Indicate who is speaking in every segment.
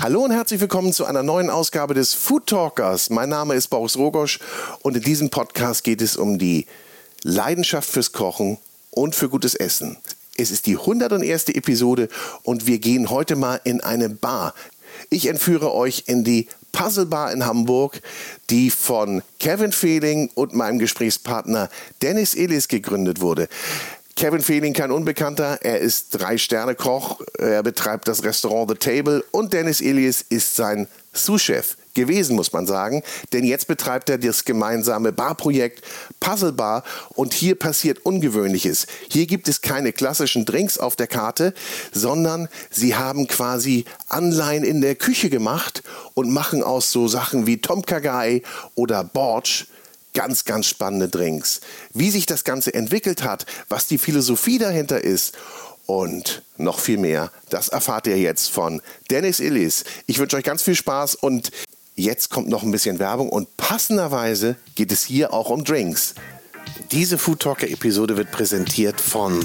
Speaker 1: Hallo und herzlich willkommen zu einer neuen Ausgabe des Food Talkers. Mein Name ist Boris Rogosch und in diesem Podcast geht es um die Leidenschaft fürs Kochen und für gutes Essen. Es ist die 101. Episode und wir gehen heute mal in eine Bar. Ich entführe euch in die Puzzle Bar in Hamburg, die von Kevin Fehling und meinem Gesprächspartner Dennis Illis gegründet wurde. Kevin Fehling kein Unbekannter, er ist Drei-Sterne-Koch, er betreibt das Restaurant The Table und Dennis Illis ist sein Sous-Chef gewesen, muss man sagen. Denn jetzt betreibt er das gemeinsame Barprojekt Puzzle Bar und hier passiert Ungewöhnliches. Hier gibt es keine klassischen Drinks auf der Karte, sondern sie haben quasi Anleihen in der Küche gemacht und machen aus so Sachen wie Tom Kagai oder Borch ganz, ganz spannende Drinks. Wie sich das Ganze entwickelt hat, was die Philosophie dahinter ist und noch viel mehr, das erfahrt ihr jetzt von Dennis Illis. Ich wünsche euch ganz viel Spaß und jetzt kommt noch ein bisschen Werbung und passenderweise geht es hier auch um Drinks. Diese Food Talker Episode wird präsentiert von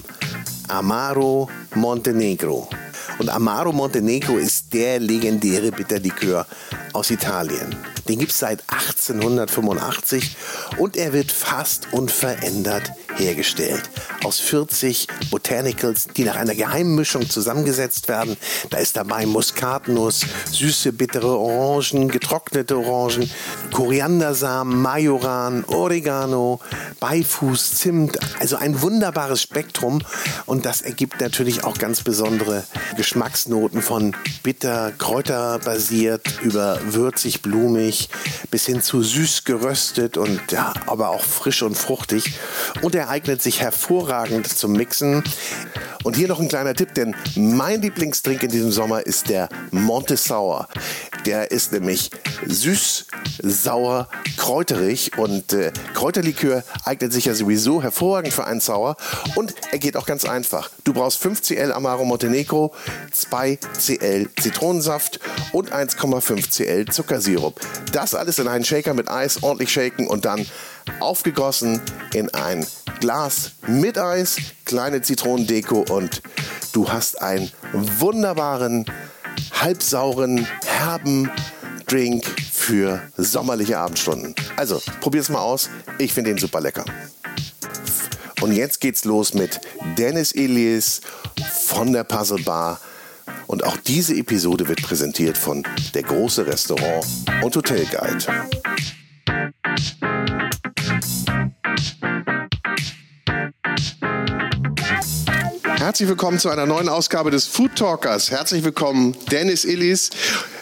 Speaker 1: Amaro Montenegro. Und Amaro Montenegro ist der legendäre Bitterlikör aus Italien. Den gibt es seit 1885 und er wird fast unverändert hergestellt. Aus 40 Botanicals, die nach einer geheimen Mischung zusammengesetzt werden. Da ist dabei Muskatnuss, süße, bittere Orangen, getrocknete Orangen, Koriandersamen, Majoran, Oregano, Beifuß, Zimt. Also ein wunderbares Spektrum und das ergibt natürlich auch ganz besondere Geschmacksnoten von bitter, kräuterbasiert über würzig, blumig bis hin zu süß geröstet und ja, aber auch frisch und fruchtig. Und er eignet sich hervorragend zum Mixen. Und hier noch ein kleiner Tipp, denn mein Lieblingsdrink in diesem Sommer ist der Monte Sour. Der ist nämlich süß, sauer, kräuterig und äh, Kräuterlikör eignet sich ja sowieso hervorragend für einen Sour und er geht auch ganz einfach. Du brauchst 5 Cl Amaro Montenegro, 2 Cl Zitronensaft und 1,5 Cl Zuckersirup. Das alles in einen Shaker mit Eis ordentlich shaken und dann aufgegossen in ein Glas mit Eis, kleine Zitronendeko und du hast einen wunderbaren, halbsauren, herben Drink für sommerliche Abendstunden. Also, probier's mal aus. Ich finde den super lecker. Und jetzt geht's los mit Dennis Elias von der Puzzle Bar. Und auch diese Episode wird präsentiert von der große Restaurant und Hotel Guide. Herzlich willkommen zu einer neuen Ausgabe des Food Talkers. Herzlich willkommen, Dennis Illis.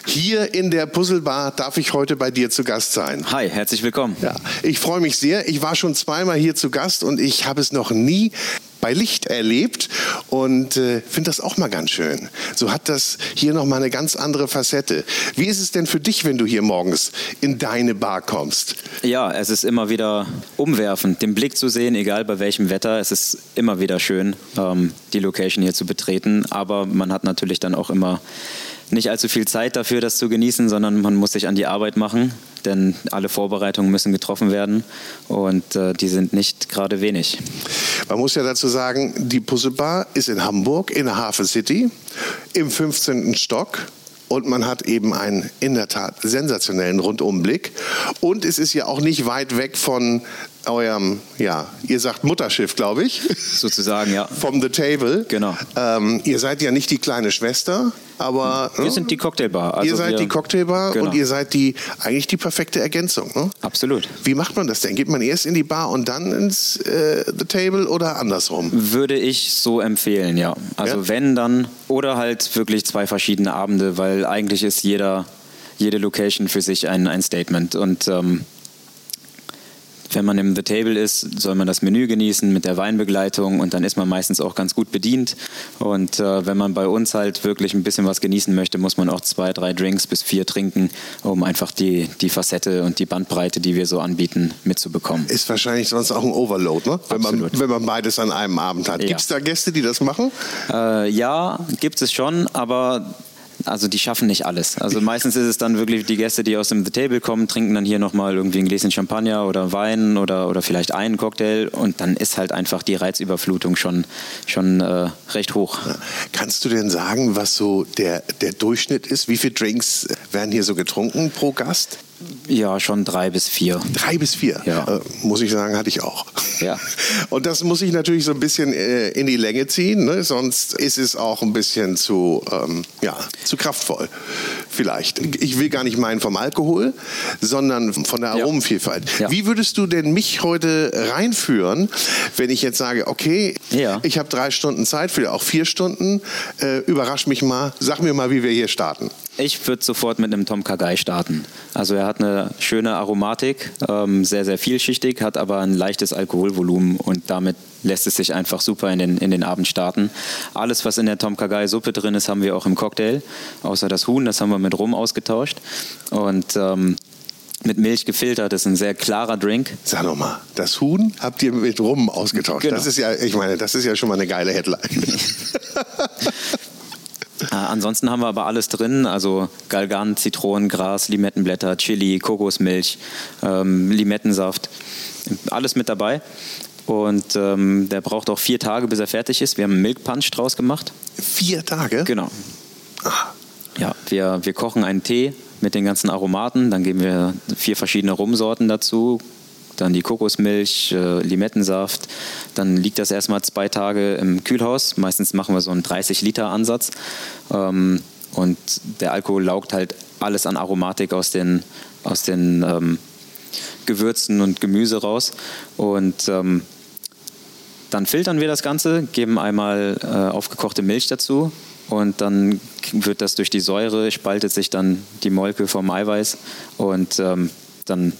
Speaker 1: Hier in der Puzzlebar darf ich heute bei dir zu Gast sein.
Speaker 2: Hi, herzlich willkommen.
Speaker 1: Ja, ich freue mich sehr. Ich war schon zweimal hier zu Gast und ich habe es noch nie bei Licht erlebt und äh, finde das auch mal ganz schön. So hat das hier noch mal eine ganz andere Facette. Wie ist es denn für dich, wenn du hier morgens in deine Bar kommst?
Speaker 2: Ja, es ist immer wieder umwerfend, den Blick zu sehen, egal bei welchem Wetter. Es ist immer wieder schön, ähm, die Location hier zu betreten. Aber man hat natürlich dann auch immer nicht allzu viel Zeit dafür, das zu genießen, sondern man muss sich an die Arbeit machen, denn alle Vorbereitungen müssen getroffen werden und äh, die sind nicht gerade wenig.
Speaker 1: Man muss ja dazu sagen, die Puzzlebar ist in Hamburg, in der Hafen City, im 15. Stock und man hat eben einen in der Tat sensationellen Rundumblick. Und es ist ja auch nicht weit weg von eurem, ja, ihr sagt Mutterschiff, glaube ich.
Speaker 2: Sozusagen, ja.
Speaker 1: Vom The Table.
Speaker 2: Genau.
Speaker 1: Ähm, ihr seid ja nicht die kleine Schwester, aber.
Speaker 2: Wir ne? sind die Cocktailbar.
Speaker 1: Also ihr seid die Cocktailbar genau. und ihr seid die eigentlich die perfekte Ergänzung. Ne?
Speaker 2: Absolut.
Speaker 1: Wie macht man das denn? Geht man erst in die Bar und dann ins äh, The Table oder andersrum?
Speaker 2: Würde ich so empfehlen, ja. Also ja? wenn dann oder halt wirklich zwei verschiedene Abende, weil eigentlich ist jeder jede Location für sich ein, ein Statement und ähm, wenn man im The Table ist, soll man das Menü genießen mit der Weinbegleitung und dann ist man meistens auch ganz gut bedient. Und äh, wenn man bei uns halt wirklich ein bisschen was genießen möchte, muss man auch zwei, drei Drinks bis vier trinken, um einfach die, die Facette und die Bandbreite, die wir so anbieten, mitzubekommen.
Speaker 1: Ist wahrscheinlich sonst auch ein Overload, ne? wenn, man, wenn man beides an einem Abend hat. Ja. Gibt es da Gäste, die das machen?
Speaker 2: Äh, ja, gibt es schon, aber also die schaffen nicht alles. Also meistens ist es dann wirklich die Gäste, die aus dem The Table kommen, trinken dann hier nochmal irgendwie ein Gläschen Champagner oder Wein oder, oder vielleicht einen Cocktail und dann ist halt einfach die Reizüberflutung schon, schon äh, recht hoch.
Speaker 1: Kannst du denn sagen, was so der, der Durchschnitt ist? Wie viele Drinks werden hier so getrunken pro Gast?
Speaker 2: Ja, schon drei bis vier.
Speaker 1: Drei bis vier?
Speaker 2: Ja.
Speaker 1: Äh, muss ich sagen, hatte ich auch.
Speaker 2: Ja.
Speaker 1: Und das muss ich natürlich so ein bisschen äh, in die Länge ziehen, ne? sonst ist es auch ein bisschen zu, ähm, ja, zu kraftvoll. Vielleicht. Ich will gar nicht meinen vom Alkohol, sondern von der Aromenvielfalt.
Speaker 2: Ja.
Speaker 1: Wie würdest du denn mich heute reinführen, wenn ich jetzt sage, okay,
Speaker 2: Ja.
Speaker 1: ich habe drei Stunden Zeit, vielleicht auch vier Stunden, äh, überrasch mich mal, sag mir mal, wie wir hier starten.
Speaker 2: Ich würde sofort mit einem Tom Kagai starten. Also er hat eine schöne Aromatik, ähm, sehr, sehr vielschichtig, hat aber ein leichtes Alkoholvolumen und damit lässt es sich einfach super in den, in den Abend starten. Alles, was in der Tom Kagai Suppe drin ist, haben wir auch im Cocktail, außer das Huhn, das haben wir mit Rum ausgetauscht. Und ähm, mit Milch gefiltert, ist ein sehr klarer Drink.
Speaker 1: Sag noch mal, das Huhn habt ihr mit Rum ausgetauscht.
Speaker 2: Genau.
Speaker 1: Das ist ja, ich meine, das ist ja schon mal eine geile Headline.
Speaker 2: Äh, ansonsten haben wir aber alles drin, also Galgan, Zitronengras, Limettenblätter, Chili, Kokosmilch, ähm, Limettensaft, alles mit dabei. Und ähm, der braucht auch vier Tage, bis er fertig ist. Wir haben einen Milk Punch draus gemacht.
Speaker 1: Vier Tage?
Speaker 2: Genau. Ja, wir, wir kochen einen Tee mit den ganzen Aromaten, dann geben wir vier verschiedene Rumsorten dazu, dann die Kokosmilch, äh, Limettensaft. Dann liegt das erstmal zwei Tage im Kühlhaus. Meistens machen wir so einen 30-Liter-Ansatz. Ähm, und der Alkohol laugt halt alles an Aromatik aus den, aus den ähm, Gewürzen und Gemüse raus. Und ähm, dann filtern wir das Ganze, geben einmal äh, aufgekochte Milch dazu und dann wird das durch die Säure, spaltet sich dann die Molke vom Eiweiß und ähm, dann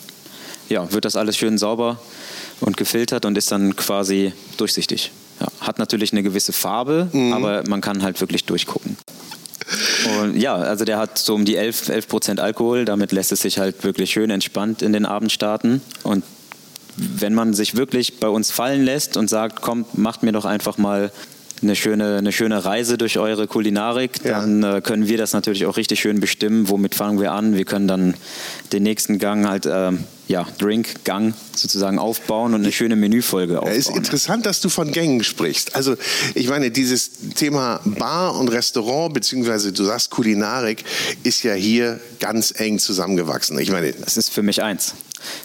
Speaker 2: ja, wird das alles schön sauber und gefiltert und ist dann quasi durchsichtig. Ja, hat natürlich eine gewisse Farbe, aber man kann halt wirklich durchgucken. Und ja, also der hat so um die 11, 11 Prozent Alkohol. Damit lässt es sich halt wirklich schön entspannt in den Abend starten. Und wenn man sich wirklich bei uns fallen lässt und sagt, kommt, macht mir doch einfach mal eine schöne, eine schöne Reise durch eure Kulinarik,
Speaker 1: Ja.
Speaker 2: dann äh, können wir das natürlich auch richtig schön bestimmen. Womit fangen wir an? Wir können dann den nächsten Gang halt, ähm, ja, Drink-Gang sozusagen aufbauen und eine schöne Menüfolge aufbauen.
Speaker 1: ist interessant, dass du von Gängen sprichst. Also ich meine, dieses Thema Bar und Restaurant, beziehungsweise du sagst Kulinarik, ist ja hier ganz eng zusammengewachsen. Ich meine,
Speaker 2: Das ist für mich eins.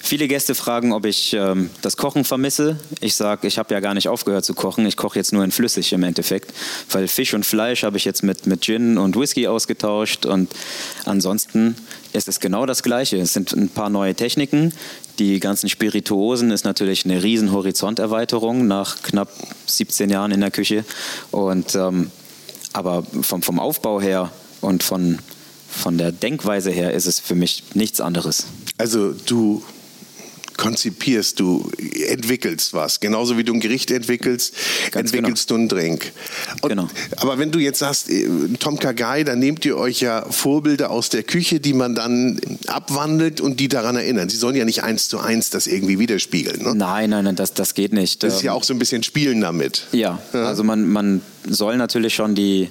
Speaker 2: Viele Gäste fragen, ob ich ähm, das Kochen vermisse. Ich sage, ich habe ja gar nicht aufgehört zu kochen. Ich koche jetzt nur in flüssig im Endeffekt. Weil Fisch und Fleisch habe ich jetzt mit, mit Gin und Whisky ausgetauscht. Und ansonsten ist es genau das Gleiche. Es sind ein paar neue Techniken. Die ganzen Spirituosen ist natürlich eine riesen Horizonterweiterung nach knapp 17 Jahren in der Küche. Und, ähm, aber vom, vom Aufbau her und von, von der Denkweise her ist es für mich nichts anderes.
Speaker 1: also du konzipierst, du entwickelst was. Genauso wie du ein Gericht entwickelst,
Speaker 2: Ganz
Speaker 1: entwickelst du einen Drink. Und,
Speaker 2: Genau.
Speaker 1: Aber wenn du jetzt sagst, äh, Tom Kagai, dann nehmt ihr euch ja Vorbilder aus der Küche, die man dann abwandelt und die daran erinnern. Sie sollen ja nicht eins zu eins das irgendwie widerspiegeln. Ne?
Speaker 2: Nein, nein, nein, das, das geht nicht.
Speaker 1: Das ist ja
Speaker 2: Ähm,
Speaker 1: auch so ein bisschen Spielen damit.
Speaker 2: ja, also man, man soll natürlich schon die,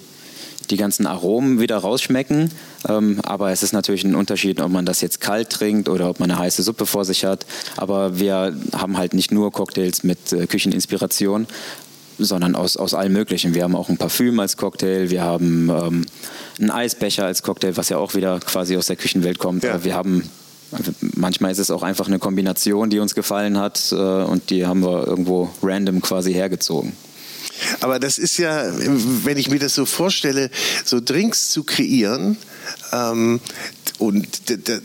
Speaker 2: die ganzen Aromen wieder rausschmecken, ähm, aber es ist natürlich ein Unterschied, ob man das jetzt kalt trinkt oder ob man eine heiße Suppe vor sich hat. Aber wir haben halt nicht nur Cocktails mit äh, Kücheninspiration, sondern aus, aus allem Möglichen. Wir haben auch ein Parfüm als Cocktail, wir haben ähm, einen Eisbecher als Cocktail, was ja auch wieder quasi aus der Küchenwelt kommt.
Speaker 1: Ja.
Speaker 2: Wir haben Manchmal ist es auch einfach eine Kombination, die uns gefallen hat äh, und die haben wir irgendwo random quasi hergezogen.
Speaker 1: Aber das ist ja, wenn ich mir das so vorstelle, so Drinks zu kreieren ähm, und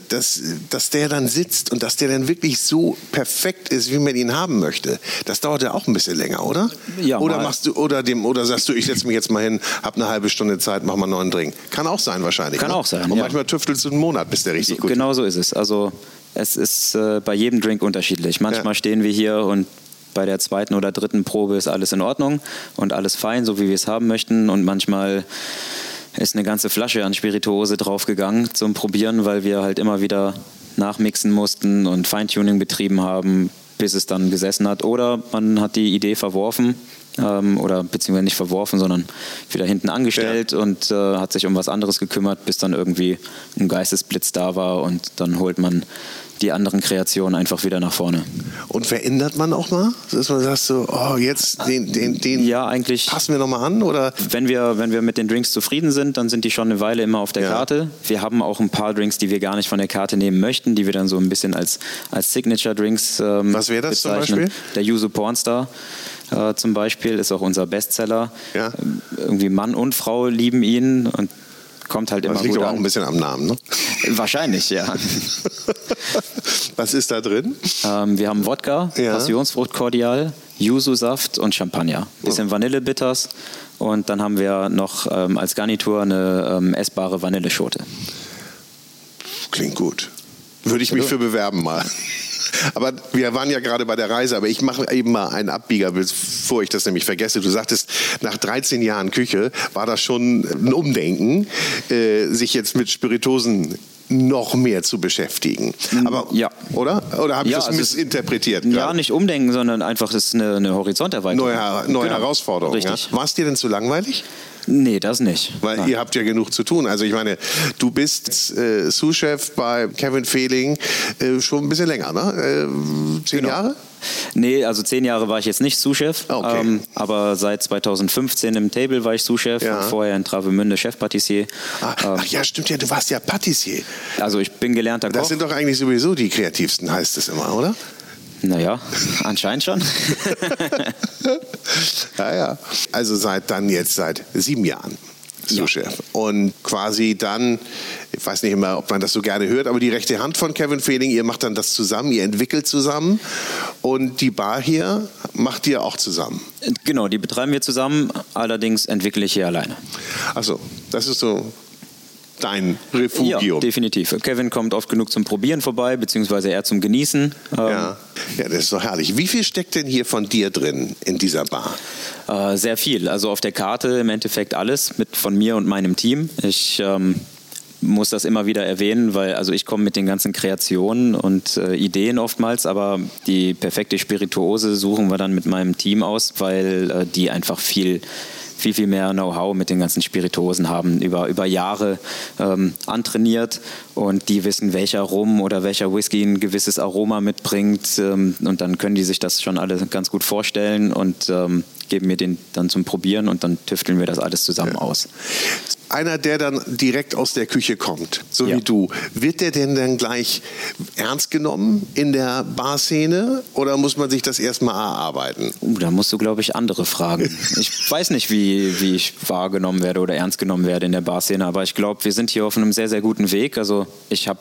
Speaker 1: dass, dass der dann sitzt und dass der dann wirklich so perfekt ist, wie man ihn haben möchte, das dauert ja auch ein bisschen länger, oder?
Speaker 2: Ja,
Speaker 1: oder
Speaker 2: mal.
Speaker 1: machst du oder dem oder sagst du, ich setze mich jetzt mal hin, hab eine halbe Stunde Zeit, mach mal einen neuen Drink. Kann auch sein wahrscheinlich.
Speaker 2: Kann
Speaker 1: ne?
Speaker 2: auch sein,
Speaker 1: Und
Speaker 2: ja.
Speaker 1: manchmal tüftelst du einen Monat, bis der richtig gut.
Speaker 2: Genau so ist es. Also es ist äh, bei jedem Drink unterschiedlich. Manchmal
Speaker 1: Ja.
Speaker 2: stehen wir hier und bei der zweiten oder dritten Probe ist alles in Ordnung und alles fein, so wie wir es haben möchten. Und manchmal ist eine ganze Flasche an Spirituose draufgegangen zum Probieren, weil wir halt immer wieder nachmixen mussten und Feintuning betrieben haben, bis es dann gesessen hat. Oder man hat die Idee verworfen ähm, oder beziehungsweise nicht verworfen, sondern wieder hinten angestellt ja. und äh, hat sich um was anderes gekümmert, bis dann irgendwie ein Geistesblitz da war und dann holt man die anderen Kreationen einfach wieder nach vorne.
Speaker 1: Und verändert man auch mal? Dass man sagt so, oh, jetzt den, den, den
Speaker 2: ja, eigentlich
Speaker 1: passen wir nochmal an? Oder?
Speaker 2: Wenn, wir, wenn wir mit den Drinks zufrieden sind, dann sind die schon eine Weile immer auf der ja. Karte. Wir haben auch ein paar Drinks, die wir gar nicht von der Karte nehmen möchten, die wir dann so ein bisschen als, als Signature-Drinks ähm,
Speaker 1: Was wäre das
Speaker 2: bezeichnen.
Speaker 1: zum Beispiel?
Speaker 2: Der Yuzu Pornstar. Äh, zum Beispiel ist auch unser Bestseller. Ja. Irgendwie Mann und Frau lieben ihn und kommt halt immer das
Speaker 1: liegt
Speaker 2: gut
Speaker 1: aber
Speaker 2: an.
Speaker 1: auch ein bisschen am Namen, ne?
Speaker 2: Wahrscheinlich, ja.
Speaker 1: Was ist da drin?
Speaker 2: Ähm, wir haben Wodka, ja. Passionsfrucht Kordial, Yuzu-Saft und Champagner. Bisschen oh. Vanillebitters und dann haben wir noch ähm, als Garnitur eine ähm, essbare Vanilleschote.
Speaker 1: Klingt gut. Würde ich mich für bewerben mal. Aber wir waren ja gerade bei der Reise, aber ich mache eben mal einen Abbieger, bevor ich das nämlich vergesse. Du sagtest, nach 13 Jahren Küche war das schon ein Umdenken, äh, sich jetzt mit Spiritosen noch mehr zu beschäftigen.
Speaker 2: Mm, Aber, ja.
Speaker 1: Oder? Oder habe ich ja, das also missinterpretiert?
Speaker 2: Ja, grad? nicht umdenken, sondern einfach, das ist eine, eine Horizonterweiterung.
Speaker 1: Neue, neue genau. Herausforderung. Richtig. Ja? War es dir denn zu langweilig?
Speaker 2: Nee, das nicht.
Speaker 1: Weil Nein. ihr habt ja genug zu tun. Also ich meine, du bist äh, Sous-Chef bei Kevin Fehling äh, schon ein bisschen länger, ne? Äh, zehn genau. Jahre?
Speaker 2: Nee, also zehn Jahre war ich jetzt nicht Sous-Chef, okay. ähm, aber seit 2015 im Table war ich Sous-Chef ja. und vorher in Travemünde Chef-Patissier.
Speaker 1: Ah, ähm, ach ja, stimmt ja, du warst ja Patissier.
Speaker 2: Also ich bin gelernter Koch.
Speaker 1: Das sind doch eigentlich sowieso die kreativsten, heißt es immer, oder?
Speaker 2: Naja, anscheinend schon.
Speaker 1: ja, ja. Also seit dann jetzt seit sieben Jahren. Sous-Chef. Ja. Und quasi dann, ich weiß nicht immer, ob man das so gerne hört, aber die rechte Hand von Kevin Fehling, ihr macht dann das zusammen, ihr entwickelt zusammen und die Bar hier macht ihr auch zusammen.
Speaker 2: Genau, die betreiben wir zusammen, allerdings entwickle ich hier alleine.
Speaker 1: Achso, das ist so dein Refugium.
Speaker 2: Ja, definitiv. Kevin kommt oft genug zum Probieren vorbei, beziehungsweise eher zum Genießen.
Speaker 1: Ja. ja, das ist doch herrlich. Wie viel steckt denn hier von dir drin in dieser Bar?
Speaker 2: Äh, sehr viel. Also auf der Karte im Endeffekt alles mit von mir und meinem Team. Ich ähm, muss das immer wieder erwähnen, weil also ich komme mit den ganzen Kreationen und äh, Ideen oftmals, aber die perfekte Spirituose suchen wir dann mit meinem Team aus, weil äh, die einfach viel viel, viel mehr Know-how mit den ganzen Spirituosen haben, über, über Jahre ähm, antrainiert. Und die wissen, welcher Rum oder welcher Whisky ein gewisses Aroma mitbringt. Ähm, und dann können die sich das schon alle ganz gut vorstellen. Und ähm, geben mir den dann zum Probieren und dann tüfteln wir das alles zusammen ja. aus
Speaker 1: einer, der dann direkt aus der Küche kommt, so ja. wie du, wird der denn dann gleich ernst genommen in der Barszene oder muss man sich das erstmal erarbeiten?
Speaker 2: Uh, da musst du, glaube ich, andere fragen. ich weiß nicht, wie, wie ich wahrgenommen werde oder ernst genommen werde in der Barszene, aber ich glaube, wir sind hier auf einem sehr, sehr guten Weg. Also ich habe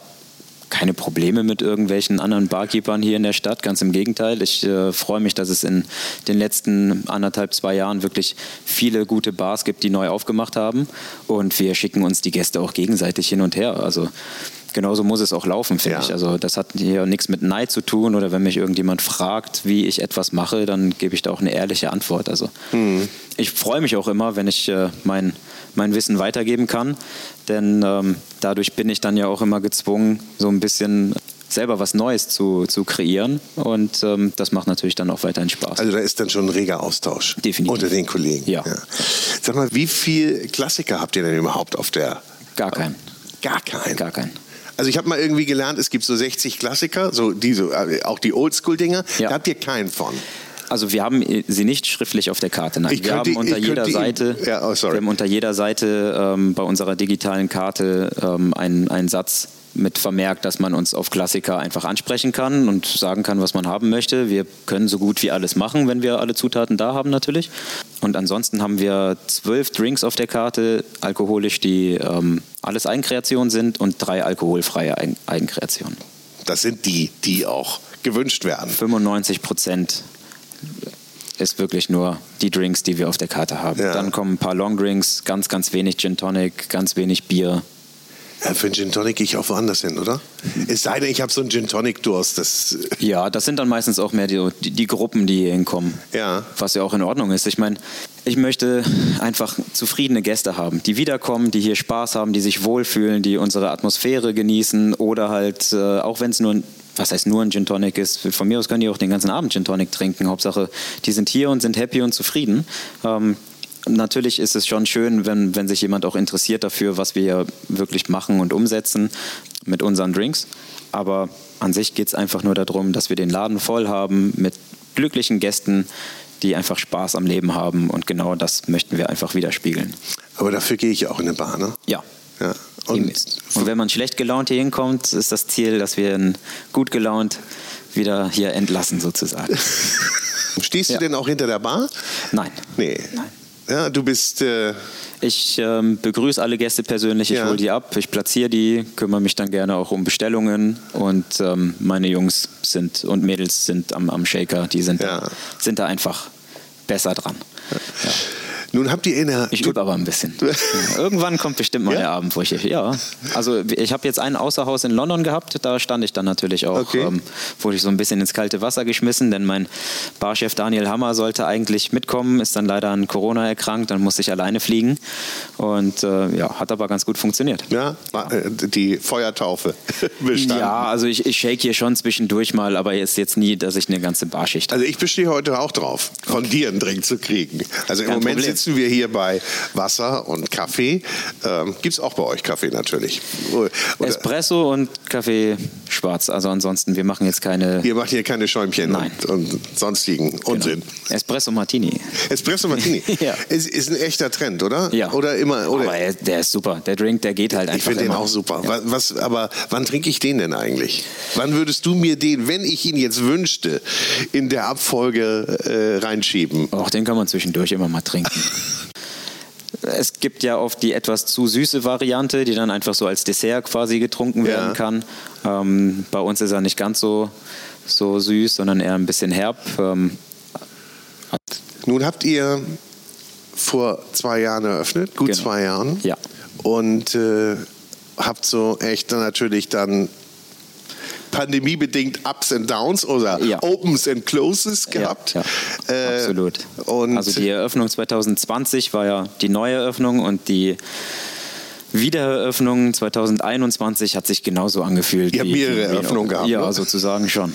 Speaker 2: keine Probleme mit irgendwelchen anderen Barkeepern hier in der Stadt. Ganz im Gegenteil. Ich äh, freue mich, dass es in den letzten anderthalb, zwei Jahren wirklich viele gute Bars gibt, die neu aufgemacht haben. Und wir schicken uns die Gäste auch gegenseitig hin und her. Also genauso muss es auch laufen, finde ja. ich. Also das hat hier nichts mit Neid zu tun oder wenn mich irgendjemand fragt, wie ich etwas mache, dann gebe ich da auch eine ehrliche Antwort. Also mhm. ich freue mich auch immer, wenn ich äh, mein, mein Wissen weitergeben kann, denn ähm, dadurch bin ich dann ja auch immer gezwungen, so ein bisschen selber was Neues zu, zu kreieren. Und ähm, das macht natürlich dann auch weiterhin Spaß.
Speaker 1: Also da ist dann schon ein reger Austausch
Speaker 2: Definitiv.
Speaker 1: unter den Kollegen.
Speaker 2: Ja. ja.
Speaker 1: Sag mal, wie viele Klassiker habt ihr denn überhaupt auf der?
Speaker 2: Gar keinen.
Speaker 1: Gar keinen?
Speaker 2: Gar keinen.
Speaker 1: Also ich habe mal irgendwie gelernt, es gibt so 60 Klassiker, so diese, äh, auch die Oldschool-Dinger. Ja. Da habt ihr keinen von.
Speaker 2: Also wir haben sie nicht schriftlich auf der Karte. Nein, ich wir könnte, haben unter jeder Seite, ja, oh, wir haben unter jeder Seite ähm, bei unserer digitalen Karte ähm, einen, einen Satz mit vermerkt, dass man uns auf Klassiker einfach ansprechen kann und sagen kann, was man haben möchte. Wir können so gut wie alles machen, wenn wir alle Zutaten da haben natürlich. Und ansonsten haben wir zwölf Drinks auf der Karte, alkoholisch, die ähm, alles Eigenkreationen sind und drei alkoholfreie Eigenkreationen.
Speaker 1: Das sind die, die auch gewünscht werden.
Speaker 2: 95 Prozent ist wirklich nur die Drinks, die wir auf der Karte haben. Ja. Dann kommen ein paar Long Drinks, ganz, ganz wenig Gin Tonic, ganz wenig Bier.
Speaker 1: Ja, für einen Gin Tonic gehe ich auch woanders hin, oder? Es sei denn, ich habe so einen Gin Tonic Durst. Das
Speaker 2: ja, das sind dann meistens auch mehr die, die, die, Gruppen, die hier hinkommen.
Speaker 1: Ja.
Speaker 2: Was ja auch in Ordnung ist. Ich meine, ich möchte einfach zufriedene Gäste haben, die wiederkommen, die hier Spaß haben, die sich wohlfühlen, die unsere Atmosphäre genießen oder halt, äh, auch wenn es nur was heißt nur ein Gin Tonic ist. Von mir aus können die auch den ganzen Abend Gin Tonic trinken. Hauptsache, die sind hier und sind happy und zufrieden. Ähm, natürlich ist es schon schön, wenn, wenn sich jemand auch interessiert dafür, was wir hier wirklich machen und umsetzen mit unseren Drinks. Aber an sich geht es einfach nur darum, dass wir den Laden voll haben mit glücklichen Gästen, die einfach Spaß am Leben haben. Und genau das möchten wir einfach widerspiegeln.
Speaker 1: Aber dafür gehe ich auch in eine Bar, ne?
Speaker 2: Ja.
Speaker 1: ja.
Speaker 2: Und, und, wenn man schlecht gelaunt hier hinkommt, ist das Ziel, dass wir gut gelaunt wieder hier entlassen sozusagen.
Speaker 1: Stehst du ja. denn auch hinter der Bar?
Speaker 2: Nein.
Speaker 1: Nee. Nein. Ja, du bist. Äh
Speaker 2: ich ähm, begrüße alle Gäste persönlich, ich ja. hole die ab, ich platziere die, kümmere mich dann gerne auch um Bestellungen und ähm, meine Jungs sind und Mädels sind am, am Shaker, die sind, ja. da, sind da einfach besser dran. Ja.
Speaker 1: Nun habt ihr in der.
Speaker 2: Ich übe aber ein bisschen. Irgendwann kommt bestimmt mal ja? der Abend, wo ich. Ja. Also, ich habe jetzt ein Außerhaus in London gehabt. Da stand ich dann natürlich auch. Okay. Ähm, wurde ich so ein bisschen ins kalte Wasser geschmissen, denn mein Barchef Daniel Hammer sollte eigentlich mitkommen, ist dann leider an Corona erkrankt, dann musste ich alleine fliegen. Und äh, ja, hat aber ganz gut funktioniert.
Speaker 1: Ja, äh, die Feuertaufe bestanden.
Speaker 2: Ja, also ich, ich shake hier schon zwischendurch mal, aber jetzt, jetzt nie, dass ich eine ganze Barschicht.
Speaker 1: Also ich bestehe heute auch drauf, von okay. dir einen Drink zu kriegen. Also im Kein Moment Problem sitzen wir hier bei Wasser und Kaffee. Ähm, Gibt es auch bei euch Kaffee natürlich?
Speaker 2: Oder Espresso und Kaffee schwarz. Also ansonsten, wir machen jetzt keine...
Speaker 1: Ihr macht hier keine Schäumchen Nein. Und, und sonstigen genau. Unsinn.
Speaker 2: Espresso Martini.
Speaker 1: Espresso Martini. ja. ist, ist ein echter Trend, oder?
Speaker 2: Ja.
Speaker 1: Oder immer... Oder?
Speaker 2: Aber der ist super. Der Drink, der geht halt einfach
Speaker 1: Ich finde den auch super. Ja. Was, aber wann trinke ich den denn eigentlich? Wann würdest du mir den, wenn ich ihn jetzt wünschte, in der Abfolge äh, reinschieben?
Speaker 2: Auch den kann man zwischendurch immer mal trinken. Es gibt ja oft die etwas zu süße Variante, die dann einfach so als Dessert quasi getrunken werden ja. kann. Ähm, bei uns ist er nicht ganz so, so süß, sondern eher ein bisschen herb. Ähm,
Speaker 1: Nun habt ihr vor zwei Jahren eröffnet, gut genau. zwei Jahren.
Speaker 2: Ja.
Speaker 1: Und äh, habt so echt natürlich dann pandemiebedingt Ups and Downs oder ja. Opens and Closes gehabt. Ja,
Speaker 2: ja. Äh, absolut. Also die Eröffnung 2020 war ja die neue Eröffnung und die Wiedereröffnung 2021 hat sich genauso angefühlt.
Speaker 1: Ihr habt mehrere Eröffnungen gehabt.
Speaker 2: Ja, ne? sozusagen schon.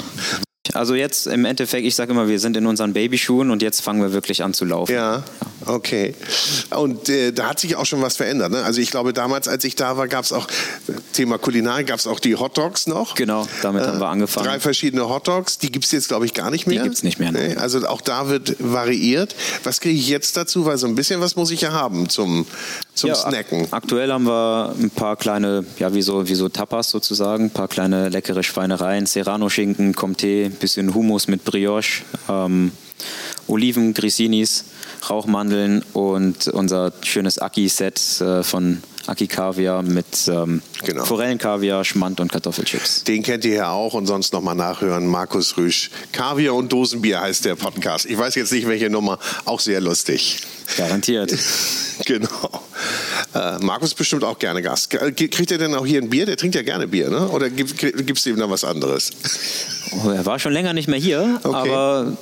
Speaker 2: Also jetzt im Endeffekt, ich sage immer, wir sind in unseren Babyschuhen und jetzt fangen wir wirklich an zu laufen.
Speaker 1: Ja, okay. Und äh, da hat sich auch schon was verändert. Ne? Also ich glaube, damals, als ich da war, gab es auch, Thema Kulinarik, gab es auch die Hotdogs noch.
Speaker 2: Genau, damit äh, haben wir angefangen.
Speaker 1: Drei verschiedene Hotdogs, die gibt es jetzt, glaube ich, gar nicht mehr.
Speaker 2: Die gibt es nicht mehr.
Speaker 1: Nee, also auch da wird variiert. Was kriege ich jetzt dazu? Weil so ein bisschen was muss ich ja haben zum, zum ja, Snacken.
Speaker 2: Aktuell haben wir ein paar kleine, ja, wie so, wie so Tapas sozusagen, ein paar kleine leckere Schweinereien, Serrano-Schinken, Comté, bisschen Hummus mit Brioche, ähm, Oliven, Grisinis, Rauchmandeln und unser schönes Aki-Set äh, von Aki Kaviar mit ähm, genau. Forellenkaviar, Schmand und Kartoffelchips.
Speaker 1: Den kennt ihr ja auch und sonst nochmal nachhören. Markus Rüsch. Kaviar und Dosenbier heißt der Podcast. Ich weiß jetzt nicht, welche Nummer. Auch sehr lustig.
Speaker 2: Garantiert.
Speaker 1: genau. Äh, Markus bestimmt auch gerne Gas. Kriegt er denn auch hier ein Bier? Der trinkt ja gerne Bier, ne? Oder gibt es ihm da was anderes?
Speaker 2: Oh, er war schon länger nicht mehr hier, okay. aber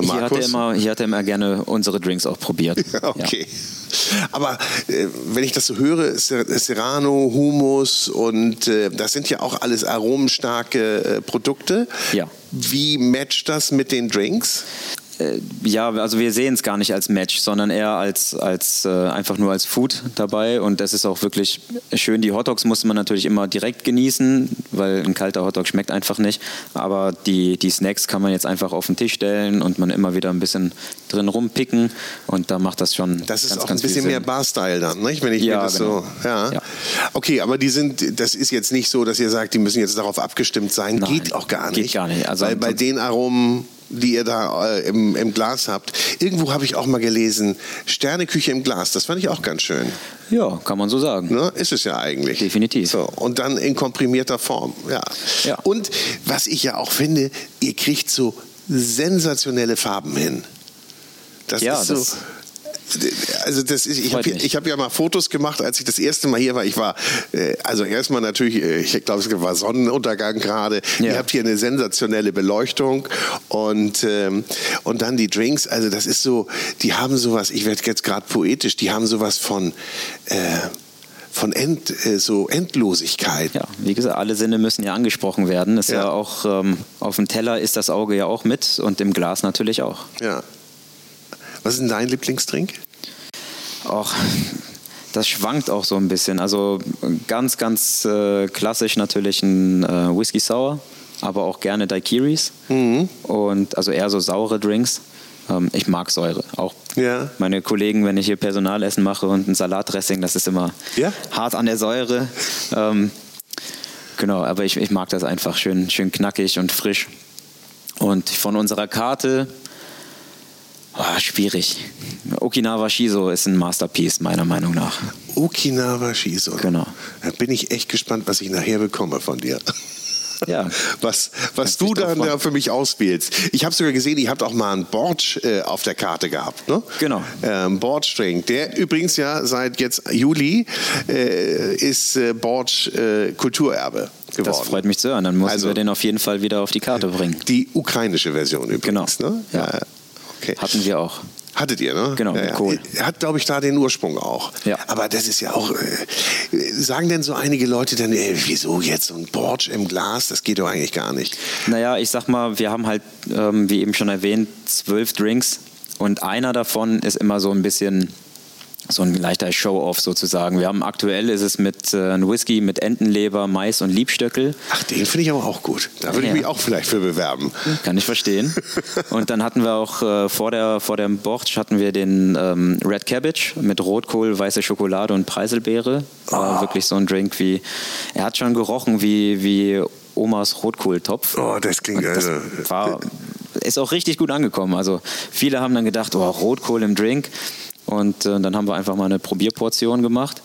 Speaker 2: hier hat, er immer, hier hat er immer gerne unsere Drinks auch probiert.
Speaker 1: okay. Ja. Aber äh, wenn ich das so höre, Serrano, Humus und äh, das sind ja auch alles aromenstarke äh, Produkte.
Speaker 2: Ja.
Speaker 1: Wie matcht das mit den Drinks?
Speaker 2: Äh, ja, also wir sehen es gar nicht als Match, sondern eher als, als äh, einfach nur als Food dabei. Und das ist auch wirklich schön. Die Hotdogs muss man natürlich immer direkt genießen, weil ein kalter Hotdog schmeckt einfach nicht. Aber die, die Snacks kann man jetzt einfach auf den Tisch stellen und man immer wieder ein bisschen drin rumpicken. Und da macht das schon.
Speaker 1: Das ist
Speaker 2: ganz,
Speaker 1: auch ein bisschen mehr Bar-Style dann, nicht? wenn ich ja, mir das genau. so. Ja. ja. Okay, aber die sind, das ist jetzt nicht so, dass ihr sagt, die müssen jetzt darauf abgestimmt sein. Nein, geht auch gar nicht.
Speaker 2: Geht gar nicht.
Speaker 1: Also weil bei den Aromen die ihr da äh, im, im, Glas habt. Irgendwo habe ich auch mal gelesen, Sterneküche im Glas. Das fand ich auch ganz schön.
Speaker 2: Ja, kann man so sagen.
Speaker 1: Ne? Ist es ja eigentlich.
Speaker 2: Definitiv.
Speaker 1: So, und dann in komprimierter Form. Ja.
Speaker 2: ja.
Speaker 1: Und was ich ja auch finde, ihr kriegt so sensationelle Farben hin. Das ja, ist so. Das also das ist, ich habe hab ja mal Fotos gemacht, als ich das erste Mal hier war. Ich war, äh, also erstmal natürlich, äh, ich glaube, es war Sonnenuntergang gerade. Ja. Ihr habt hier eine sensationelle Beleuchtung und, ähm, und dann die Drinks. Also das ist so, die haben sowas, ich werde jetzt gerade poetisch, die haben sowas von... Äh, von End, äh, so Endlosigkeit.
Speaker 2: Ja, wie gesagt, alle Sinne müssen ja angesprochen werden. Ist ja, ja auch ähm, auf dem Teller ist das Auge ja auch mit und im Glas natürlich auch.
Speaker 1: Ja. Was ist denn dein Lieblingsdrink?
Speaker 2: Och, das schwankt auch so ein bisschen. Also ganz, ganz äh, klassisch natürlich ein äh, Whisky Sour, aber auch gerne Daiquiris. Mhm. Und also eher so saure Drinks. Ähm, ich mag Säure. Auch ja. meine Kollegen, wenn ich hier Personalessen mache und ein Salatdressing, das ist immer ja? hart an der Säure. Ähm, genau, aber ich, ich mag das einfach schön, schön knackig und frisch. Und von unserer Karte Oh, schwierig. Okinawa Shiso ist ein Masterpiece, meiner Meinung nach.
Speaker 1: Okinawa Shiso. Genau. Da bin ich echt gespannt, was ich nachher bekomme von dir. Ja. Was, was du dann da für mich auswählst. Ich habe sogar gesehen, ihr habt auch mal einen Borch äh, auf der Karte gehabt. Ne?
Speaker 2: Genau.
Speaker 1: Ähm, Borch Drink, der übrigens ja seit jetzt Juli äh, ist äh, Borch äh, Kulturerbe. Geworden.
Speaker 2: Das freut mich zu hören. Dann müssen also, wir den auf jeden Fall wieder auf die Karte bringen.
Speaker 1: Die ukrainische Version übrigens.
Speaker 2: Genau. Ne? Ja. ja. Okay. Hatten wir auch.
Speaker 1: Hattet ihr, ne?
Speaker 2: Genau,
Speaker 1: ja,
Speaker 2: Kohl.
Speaker 1: Er hat, glaube ich, da den Ursprung auch.
Speaker 2: Ja.
Speaker 1: Aber das ist ja auch. Äh, sagen denn so einige Leute dann, ey, wieso jetzt so ein Borch im Glas? Das geht doch eigentlich gar nicht.
Speaker 2: Naja, ich sag mal, wir haben halt, ähm, wie eben schon erwähnt, zwölf Drinks und einer davon ist immer so ein bisschen so ein leichter Show-off sozusagen. Wir haben aktuell ist es mit äh, ein Whisky mit Entenleber, Mais und Liebstöckel.
Speaker 1: Ach, den finde ich aber auch gut. Da würde ja. ich mich auch vielleicht für bewerben.
Speaker 2: Kann ich verstehen. und dann hatten wir auch äh, vor der vor dem Borch hatten wir den ähm, Red Cabbage mit Rotkohl, weiße Schokolade und Preiselbeere. War oh. wirklich so ein Drink wie er hat schon gerochen wie wie Omas Rotkohltopf.
Speaker 1: Oh, das klingt das also.
Speaker 2: war ist auch richtig gut angekommen. Also viele haben dann gedacht, oh, Rotkohl im Drink. Und äh, dann haben wir einfach mal eine Probierportion gemacht.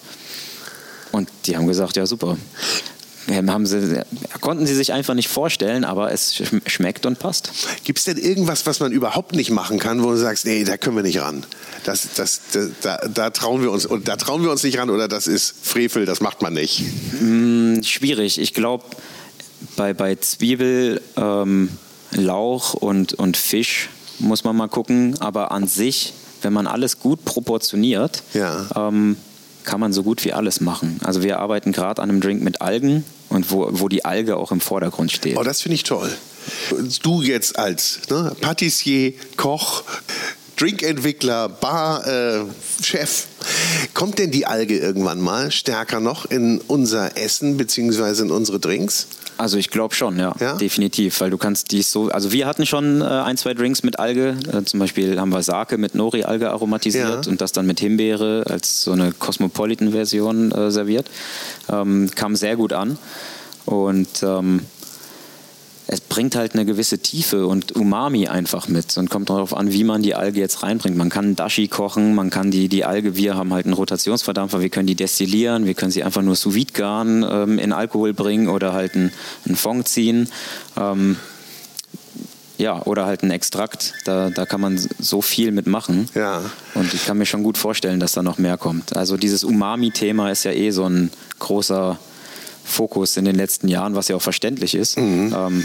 Speaker 2: Und die haben gesagt, ja super. Haben sie, konnten sie sich einfach nicht vorstellen, aber es schmeckt und passt.
Speaker 1: Gibt es denn irgendwas, was man überhaupt nicht machen kann, wo du sagst, nee, da können wir nicht ran? Das, das, das da, da, trauen wir uns, und da trauen wir uns nicht ran oder das ist Frevel, das macht man nicht?
Speaker 2: Hm, schwierig. Ich glaube, bei, bei Zwiebel, ähm, Lauch und, und Fisch muss man mal gucken, aber an sich wenn man alles gut proportioniert, ja. ähm, kann man so gut wie alles machen. Also wir arbeiten gerade an einem Drink mit Algen und wo, wo die Alge auch im Vordergrund steht.
Speaker 1: Oh, das finde ich toll. Du jetzt als ne, Patissier, Koch, Drinkentwickler, Barchef, äh, kommt denn die Alge irgendwann mal stärker noch in unser Essen bzw. in unsere Drinks?
Speaker 2: Also ich glaube schon, ja, ja, definitiv, weil du kannst dies so, also wir hatten schon äh, ein, zwei Drinks mit Alge, äh, zum Beispiel haben wir Sake mit Nori-Alge aromatisiert ja. und das dann mit Himbeere als so eine Cosmopolitan-Version äh, serviert. Ähm, kam sehr gut an und ähm, es bringt halt eine gewisse Tiefe und Umami einfach mit und kommt darauf an, wie man die Alge jetzt reinbringt. Man kann Dashi kochen, man kann die, die Alge, wir haben halt einen Rotationsverdampfer, wir können die destillieren, wir können sie einfach nur sous vide garen, ähm, in Alkohol bringen oder halt einen, einen Fond ziehen. Ähm, ja, oder halt ein Extrakt. Da, da kann man so viel mitmachen.
Speaker 1: Ja.
Speaker 2: Und ich kann mir schon gut vorstellen, dass da noch mehr kommt. Also dieses Umami-Thema ist ja eh so ein großer Fokus in den letzten Jahren, was ja auch verständlich ist. Mhm. Ähm,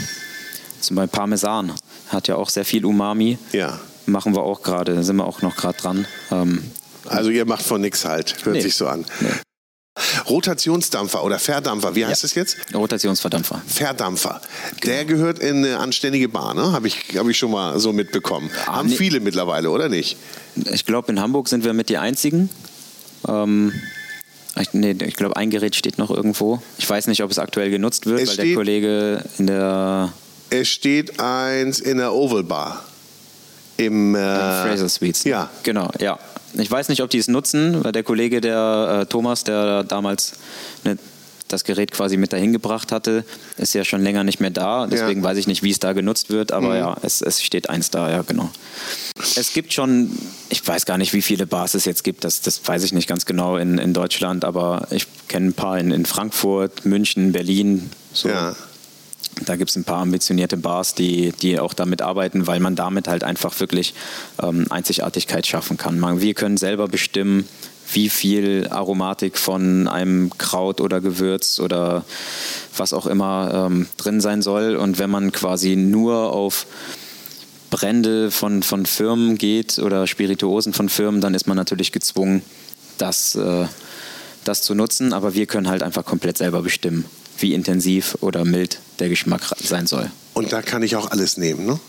Speaker 2: zum Beispiel Parmesan hat ja auch sehr viel Umami.
Speaker 1: Ja.
Speaker 2: Machen wir auch gerade, sind wir auch noch gerade dran. Ähm,
Speaker 1: also ihr macht von nichts halt, hört nee. sich so an. Nee. Rotationsdampfer oder Verdampfer, wie heißt ja. das jetzt?
Speaker 2: Rotationsverdampfer.
Speaker 1: Verdampfer. Genau. Der gehört in eine anständige Bar, ne? Habe ich, hab ich schon mal so mitbekommen. Ah, Haben nee. viele mittlerweile, oder nicht?
Speaker 2: Ich glaube, in Hamburg sind wir mit die Einzigen. Ähm, ich, nee, ich glaube, ein Gerät steht noch irgendwo. Ich weiß nicht, ob es aktuell genutzt wird, es weil der Kollege in der.
Speaker 1: Es steht eins in der Oval Bar. Im, äh,
Speaker 2: Fraser Suites.
Speaker 1: Ja.
Speaker 2: Genau, ja. Ich weiß nicht, ob die es nutzen, weil der Kollege, der äh, Thomas, der damals eine das Gerät quasi mit dahin gebracht hatte, ist ja schon länger nicht mehr da. Deswegen ja. weiß ich nicht, wie es da genutzt wird, aber mhm. ja, es, es steht eins da, ja, genau. Es gibt schon, ich weiß gar nicht, wie viele Bars es jetzt gibt, das, das weiß ich nicht ganz genau in, in Deutschland, aber ich kenne ein paar in, in Frankfurt, München, Berlin. So. Ja. Da gibt es ein paar ambitionierte Bars, die, die auch damit arbeiten, weil man damit halt einfach wirklich ähm, Einzigartigkeit schaffen kann. Man, wir können selber bestimmen, wie viel Aromatik von einem Kraut oder Gewürz oder was auch immer ähm, drin sein soll. Und wenn man quasi nur auf Brände von, von Firmen geht oder Spirituosen von Firmen, dann ist man natürlich gezwungen, das äh, das zu nutzen, aber wir können halt einfach komplett selber bestimmen, wie intensiv oder mild der Geschmack sein soll.
Speaker 1: Und da kann ich auch alles nehmen, ne?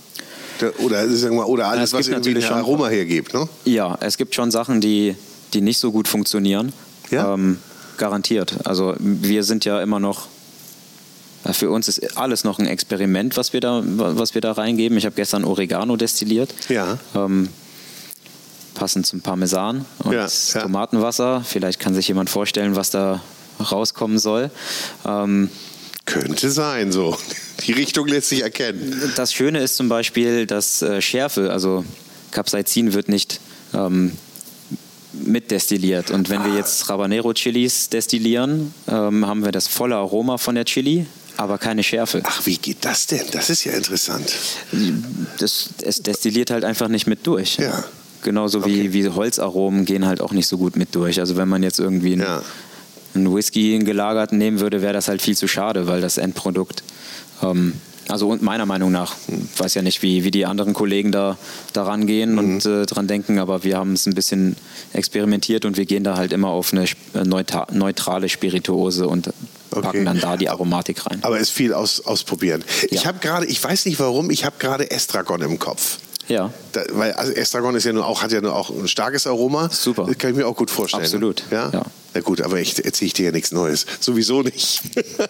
Speaker 1: Oder, sagen wir, oder alles, was irgendwie ein Aroma hergibt, ne?
Speaker 2: Ja, es gibt schon Sachen, die, die nicht so gut funktionieren. Ja? Ähm, garantiert. Also wir sind ja immer noch für uns ist alles noch ein Experiment, was wir da, was wir da reingeben. Ich habe gestern Oregano destilliert.
Speaker 1: Ja.
Speaker 2: Ähm, passend zum Parmesan und ja, ja. Tomatenwasser. Vielleicht kann sich jemand vorstellen, was da rauskommen soll. Ähm,
Speaker 1: könnte sein, so. Die Richtung lässt sich erkennen.
Speaker 2: Das Schöne ist zum Beispiel, dass äh, Schärfe, also Capsaicin wird nicht ähm, mitdestilliert. Und wenn ah. wir jetzt Rabanero-Chilis destillieren, ähm, haben wir das volle Aroma von der Chili, aber keine Schärfe.
Speaker 1: Ach, wie geht das denn? Das ist ja interessant.
Speaker 2: Das, es destilliert halt einfach nicht mit durch.
Speaker 1: Ja.
Speaker 2: Genauso okay. wie, wie Holzaromen gehen halt auch nicht so gut mit durch. Also wenn man jetzt irgendwie ein, ja. einen Whisky, einen gelagerten nehmen würde, wäre das halt viel zu schade, weil das Endprodukt ähm, also meiner Meinung nach, ich weiß ja nicht, wie, wie die anderen Kollegen da, da rangehen mhm. und äh, dran denken, aber wir haben es ein bisschen experimentiert und wir gehen da halt immer auf eine äh, neutrale Spirituose und packen okay. dann da die Aromatik rein.
Speaker 1: Aber es ist viel aus, ausprobieren. Ja. Ich habe gerade, ich weiß nicht warum, ich habe gerade Estragon im Kopf.
Speaker 2: Ja.
Speaker 1: Da, weil also Estragon ist ja nur auch, hat ja nur auch ein starkes Aroma.
Speaker 2: Super.
Speaker 1: Das kann ich mir auch gut vorstellen.
Speaker 2: Absolut.
Speaker 1: Ja? ja. Na gut, aber ich erzähle ich dir ja nichts Neues. Sowieso nicht.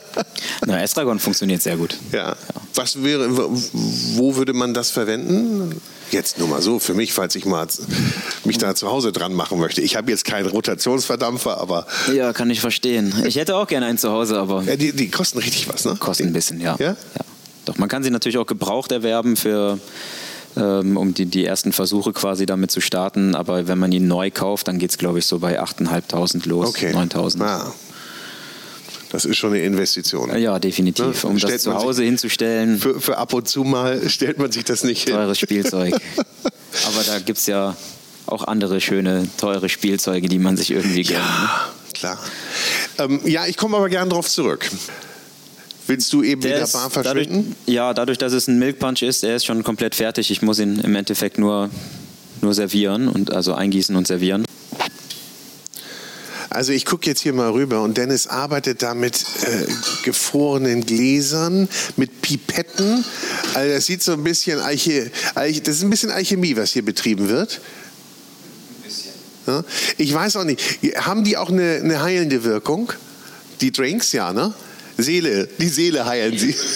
Speaker 2: Na, Estragon funktioniert sehr gut.
Speaker 1: Ja. ja. Was wäre, wo würde man das verwenden? Jetzt nur mal so, für mich, falls ich mal mich da zu Hause dran machen möchte. Ich habe jetzt keinen Rotationsverdampfer, aber.
Speaker 2: Ja, kann ich verstehen. Ich hätte auch gerne einen zu Hause, aber.
Speaker 1: Ja, die, die kosten richtig was, ne?
Speaker 2: Kosten ein bisschen, ja.
Speaker 1: ja.
Speaker 2: ja. Doch, man kann sie natürlich auch gebraucht erwerben für um die, die ersten Versuche quasi damit zu starten. Aber wenn man ihn neu kauft, dann geht es, glaube ich, so bei 8.500 los,
Speaker 1: okay.
Speaker 2: 9.000.
Speaker 1: Ah. Das ist schon eine Investition.
Speaker 2: Ja, definitiv. Ne? Um stellt das zu Hause hinzustellen.
Speaker 1: Für, für, ab und zu mal stellt man sich das nicht
Speaker 2: hin. Teures Spielzeug. Aber da gibt es ja auch andere schöne, teure Spielzeuge, die man sich irgendwie gönnt. Ja,
Speaker 1: ne? klar. Ähm, ja, ich komme aber gern drauf zurück. Willst du eben der in der Bar verschwinden?
Speaker 2: Dadurch, ja, dadurch, dass es ein Milk Punch ist, er ist schon komplett fertig. Ich muss ihn im Endeffekt nur, nur servieren und also eingießen und servieren.
Speaker 1: Also ich gucke jetzt hier mal rüber und Dennis arbeitet da mit äh, gefrorenen Gläsern, mit Pipetten. Also das sieht so ein bisschen, Alche, Alche, das ist ein bisschen Alchemie, was hier betrieben wird. Ein bisschen. Ja? Ich weiß auch nicht, haben die auch eine, eine heilende Wirkung? Die Drinks, ja, ne? Seele, die Seele heilen sie.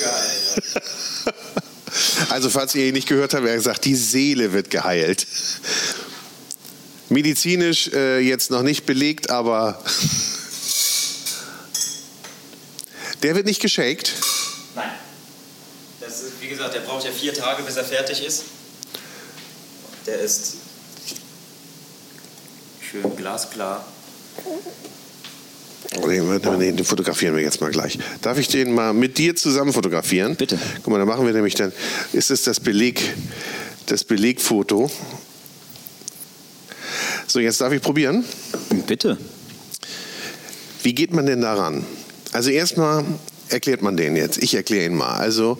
Speaker 1: Also falls ihr ihn nicht gehört habt, er hat gesagt, die Seele wird geheilt. Medizinisch äh, jetzt noch nicht belegt, aber der wird nicht geshakt.
Speaker 2: Nein. Das ist, wie gesagt, der braucht ja vier Tage, bis er fertig ist. Der ist schön glasklar.
Speaker 1: Den fotografieren wir jetzt mal gleich. Darf ich den mal mit dir zusammen fotografieren?
Speaker 2: Bitte.
Speaker 1: Guck mal, da machen wir nämlich dann, ist es das Beleg, das Belegfoto. So, jetzt darf ich probieren?
Speaker 2: Bitte.
Speaker 1: Wie geht man denn daran? Also erstmal erklärt man den jetzt. Ich erkläre ihn mal. Also,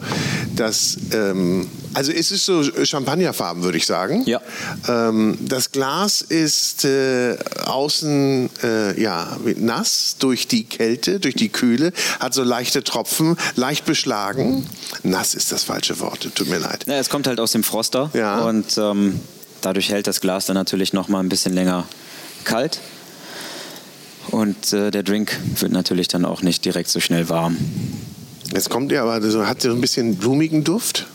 Speaker 1: das, ähm, also es ist so Champagnerfarben, würde ich sagen.
Speaker 2: Ja.
Speaker 1: Ähm, das Glas ist äh, außen äh, ja, nass durch die Kälte, durch die Kühle, hat so leichte Tropfen, leicht beschlagen. Nass ist das falsche Wort, tut mir leid.
Speaker 2: Ja, es kommt halt aus dem Froster
Speaker 1: ja.
Speaker 2: und ähm, dadurch hält das Glas dann natürlich noch mal ein bisschen länger kalt. Und äh, der Drink wird natürlich dann auch nicht direkt so schnell warm.
Speaker 1: Jetzt kommt er aber, so, hat so ein bisschen blumigen Duft.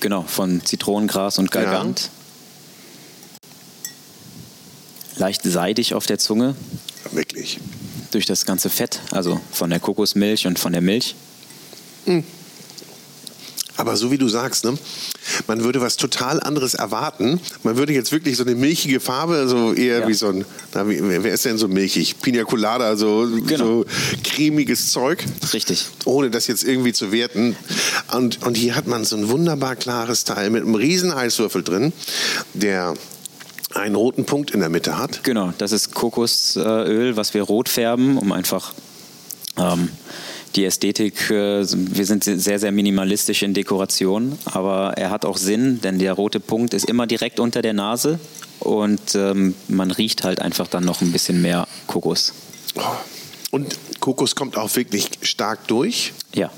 Speaker 2: Genau, von Zitronengras und Galgant. Ja. Leicht seidig auf der Zunge.
Speaker 1: Wirklich.
Speaker 2: Durch das ganze Fett, also von der Kokosmilch und von der Milch.
Speaker 1: Mhm. Aber so wie du sagst, ne? man würde was total anderes erwarten. Man würde jetzt wirklich so eine milchige Farbe, so eher ja. wie so ein, na, wie, wer ist denn so milchig? Pina Colada, so, genau. so cremiges Zeug.
Speaker 2: Richtig.
Speaker 1: Ohne das jetzt irgendwie zu werten. Und, und hier hat man so ein wunderbar klares Teil mit einem riesen Eiswürfel drin, der einen roten Punkt in der Mitte hat.
Speaker 2: Genau, das ist Kokosöl, was wir rot färben, um einfach ähm, die Ästhetik, äh, wir sind sehr, sehr minimalistisch in Dekoration, aber er hat auch Sinn, denn der rote Punkt ist immer direkt unter der Nase und ähm, man riecht halt einfach dann noch ein bisschen mehr Kokos.
Speaker 1: Und Kokos kommt auch wirklich stark durch.
Speaker 2: Ja.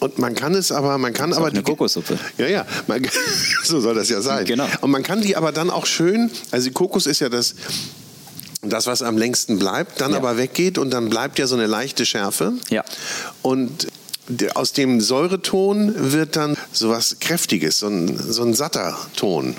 Speaker 1: Und man kann es aber, man kann
Speaker 2: Ist
Speaker 1: aber
Speaker 2: eine Kokossuppe.
Speaker 1: Ja, ja, man, so soll das ja sein.
Speaker 2: Genau.
Speaker 1: Und man kann die aber dann auch schön, also die Kokos ist ja das, das was am längsten bleibt, dann
Speaker 2: Ja.
Speaker 1: aber weggeht und dann bleibt ja so eine leichte Schärfe.
Speaker 2: Ja.
Speaker 1: Und aus dem Säureton wird dann sowas Kräftiges, so ein, so ein satter Ton.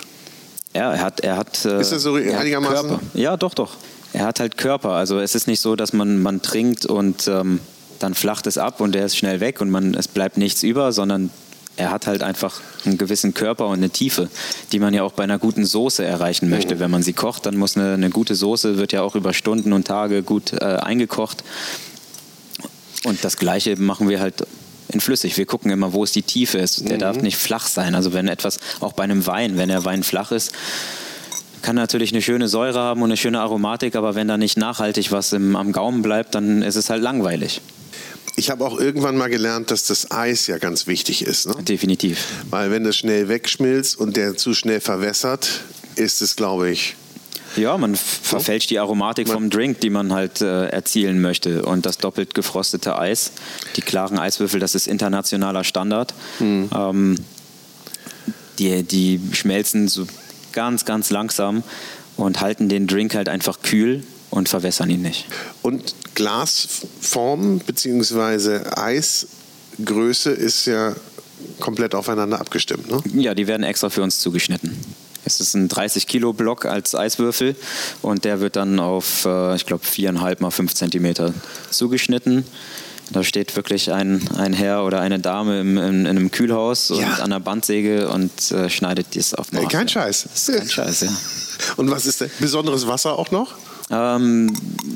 Speaker 2: Ja, er hat, er hat. äh,
Speaker 1: Ist das so
Speaker 2: er
Speaker 1: einigermaßen-
Speaker 2: Körper. Ja, doch, doch. Er hat halt Körper. Also es ist nicht so, dass man, man trinkt und ähm, dann flacht es ab und der ist schnell weg und man, es bleibt nichts über, sondern er hat halt einfach einen gewissen Körper und eine Tiefe, die man ja auch bei einer guten Soße erreichen möchte.
Speaker 1: Mhm.
Speaker 2: Wenn man sie kocht, dann muss eine, eine gute Soße, wird ja auch über Stunden und Tage gut äh, eingekocht. Und das Gleiche machen wir halt in flüssig. Wir gucken immer, wo ist die Tiefe ist. Der darf nicht flach sein. Also wenn etwas, auch bei einem Wein, wenn der Wein flach ist, kann natürlich eine schöne Säure haben und eine schöne Aromatik, aber wenn da nicht nachhaltig was im, am Gaumen bleibt, dann ist es halt langweilig.
Speaker 1: Ich habe auch irgendwann mal gelernt, dass das Eis ja ganz wichtig ist. Ne?
Speaker 2: Definitiv.
Speaker 1: Weil wenn das schnell wegschmilzt und der zu schnell verwässert, ist es, glaube ich,
Speaker 2: Ja, man verfälscht die Aromatik vom Drink, die man halt äh, erzielen möchte. Und das doppelt gefrostete Eis, die klaren Eiswürfel, das ist internationaler Standard. Ähm, die, die schmelzen so ganz, ganz langsam und halten den Drink halt einfach kühl und verwässern ihn nicht.
Speaker 1: Und Glasform bzw. Eisgröße ist ja komplett aufeinander abgestimmt. Ne?
Speaker 2: Ja, die werden extra für uns zugeschnitten. Es ist ein 30 Kilo Block als Eiswürfel und der wird dann auf, äh, ich glaube, 4,5 mal 5 Zentimeter zugeschnitten. Da steht wirklich ein, ein Herr oder eine Dame im, in, in einem Kühlhaus und
Speaker 1: Ja.
Speaker 2: an der Bandsäge und äh, schneidet dies auf Maß.
Speaker 1: Kein. Scheiß.
Speaker 2: Kein Scheiß, ja.
Speaker 1: Und was ist denn? Besonderes Wasser auch noch?
Speaker 2: Ähm,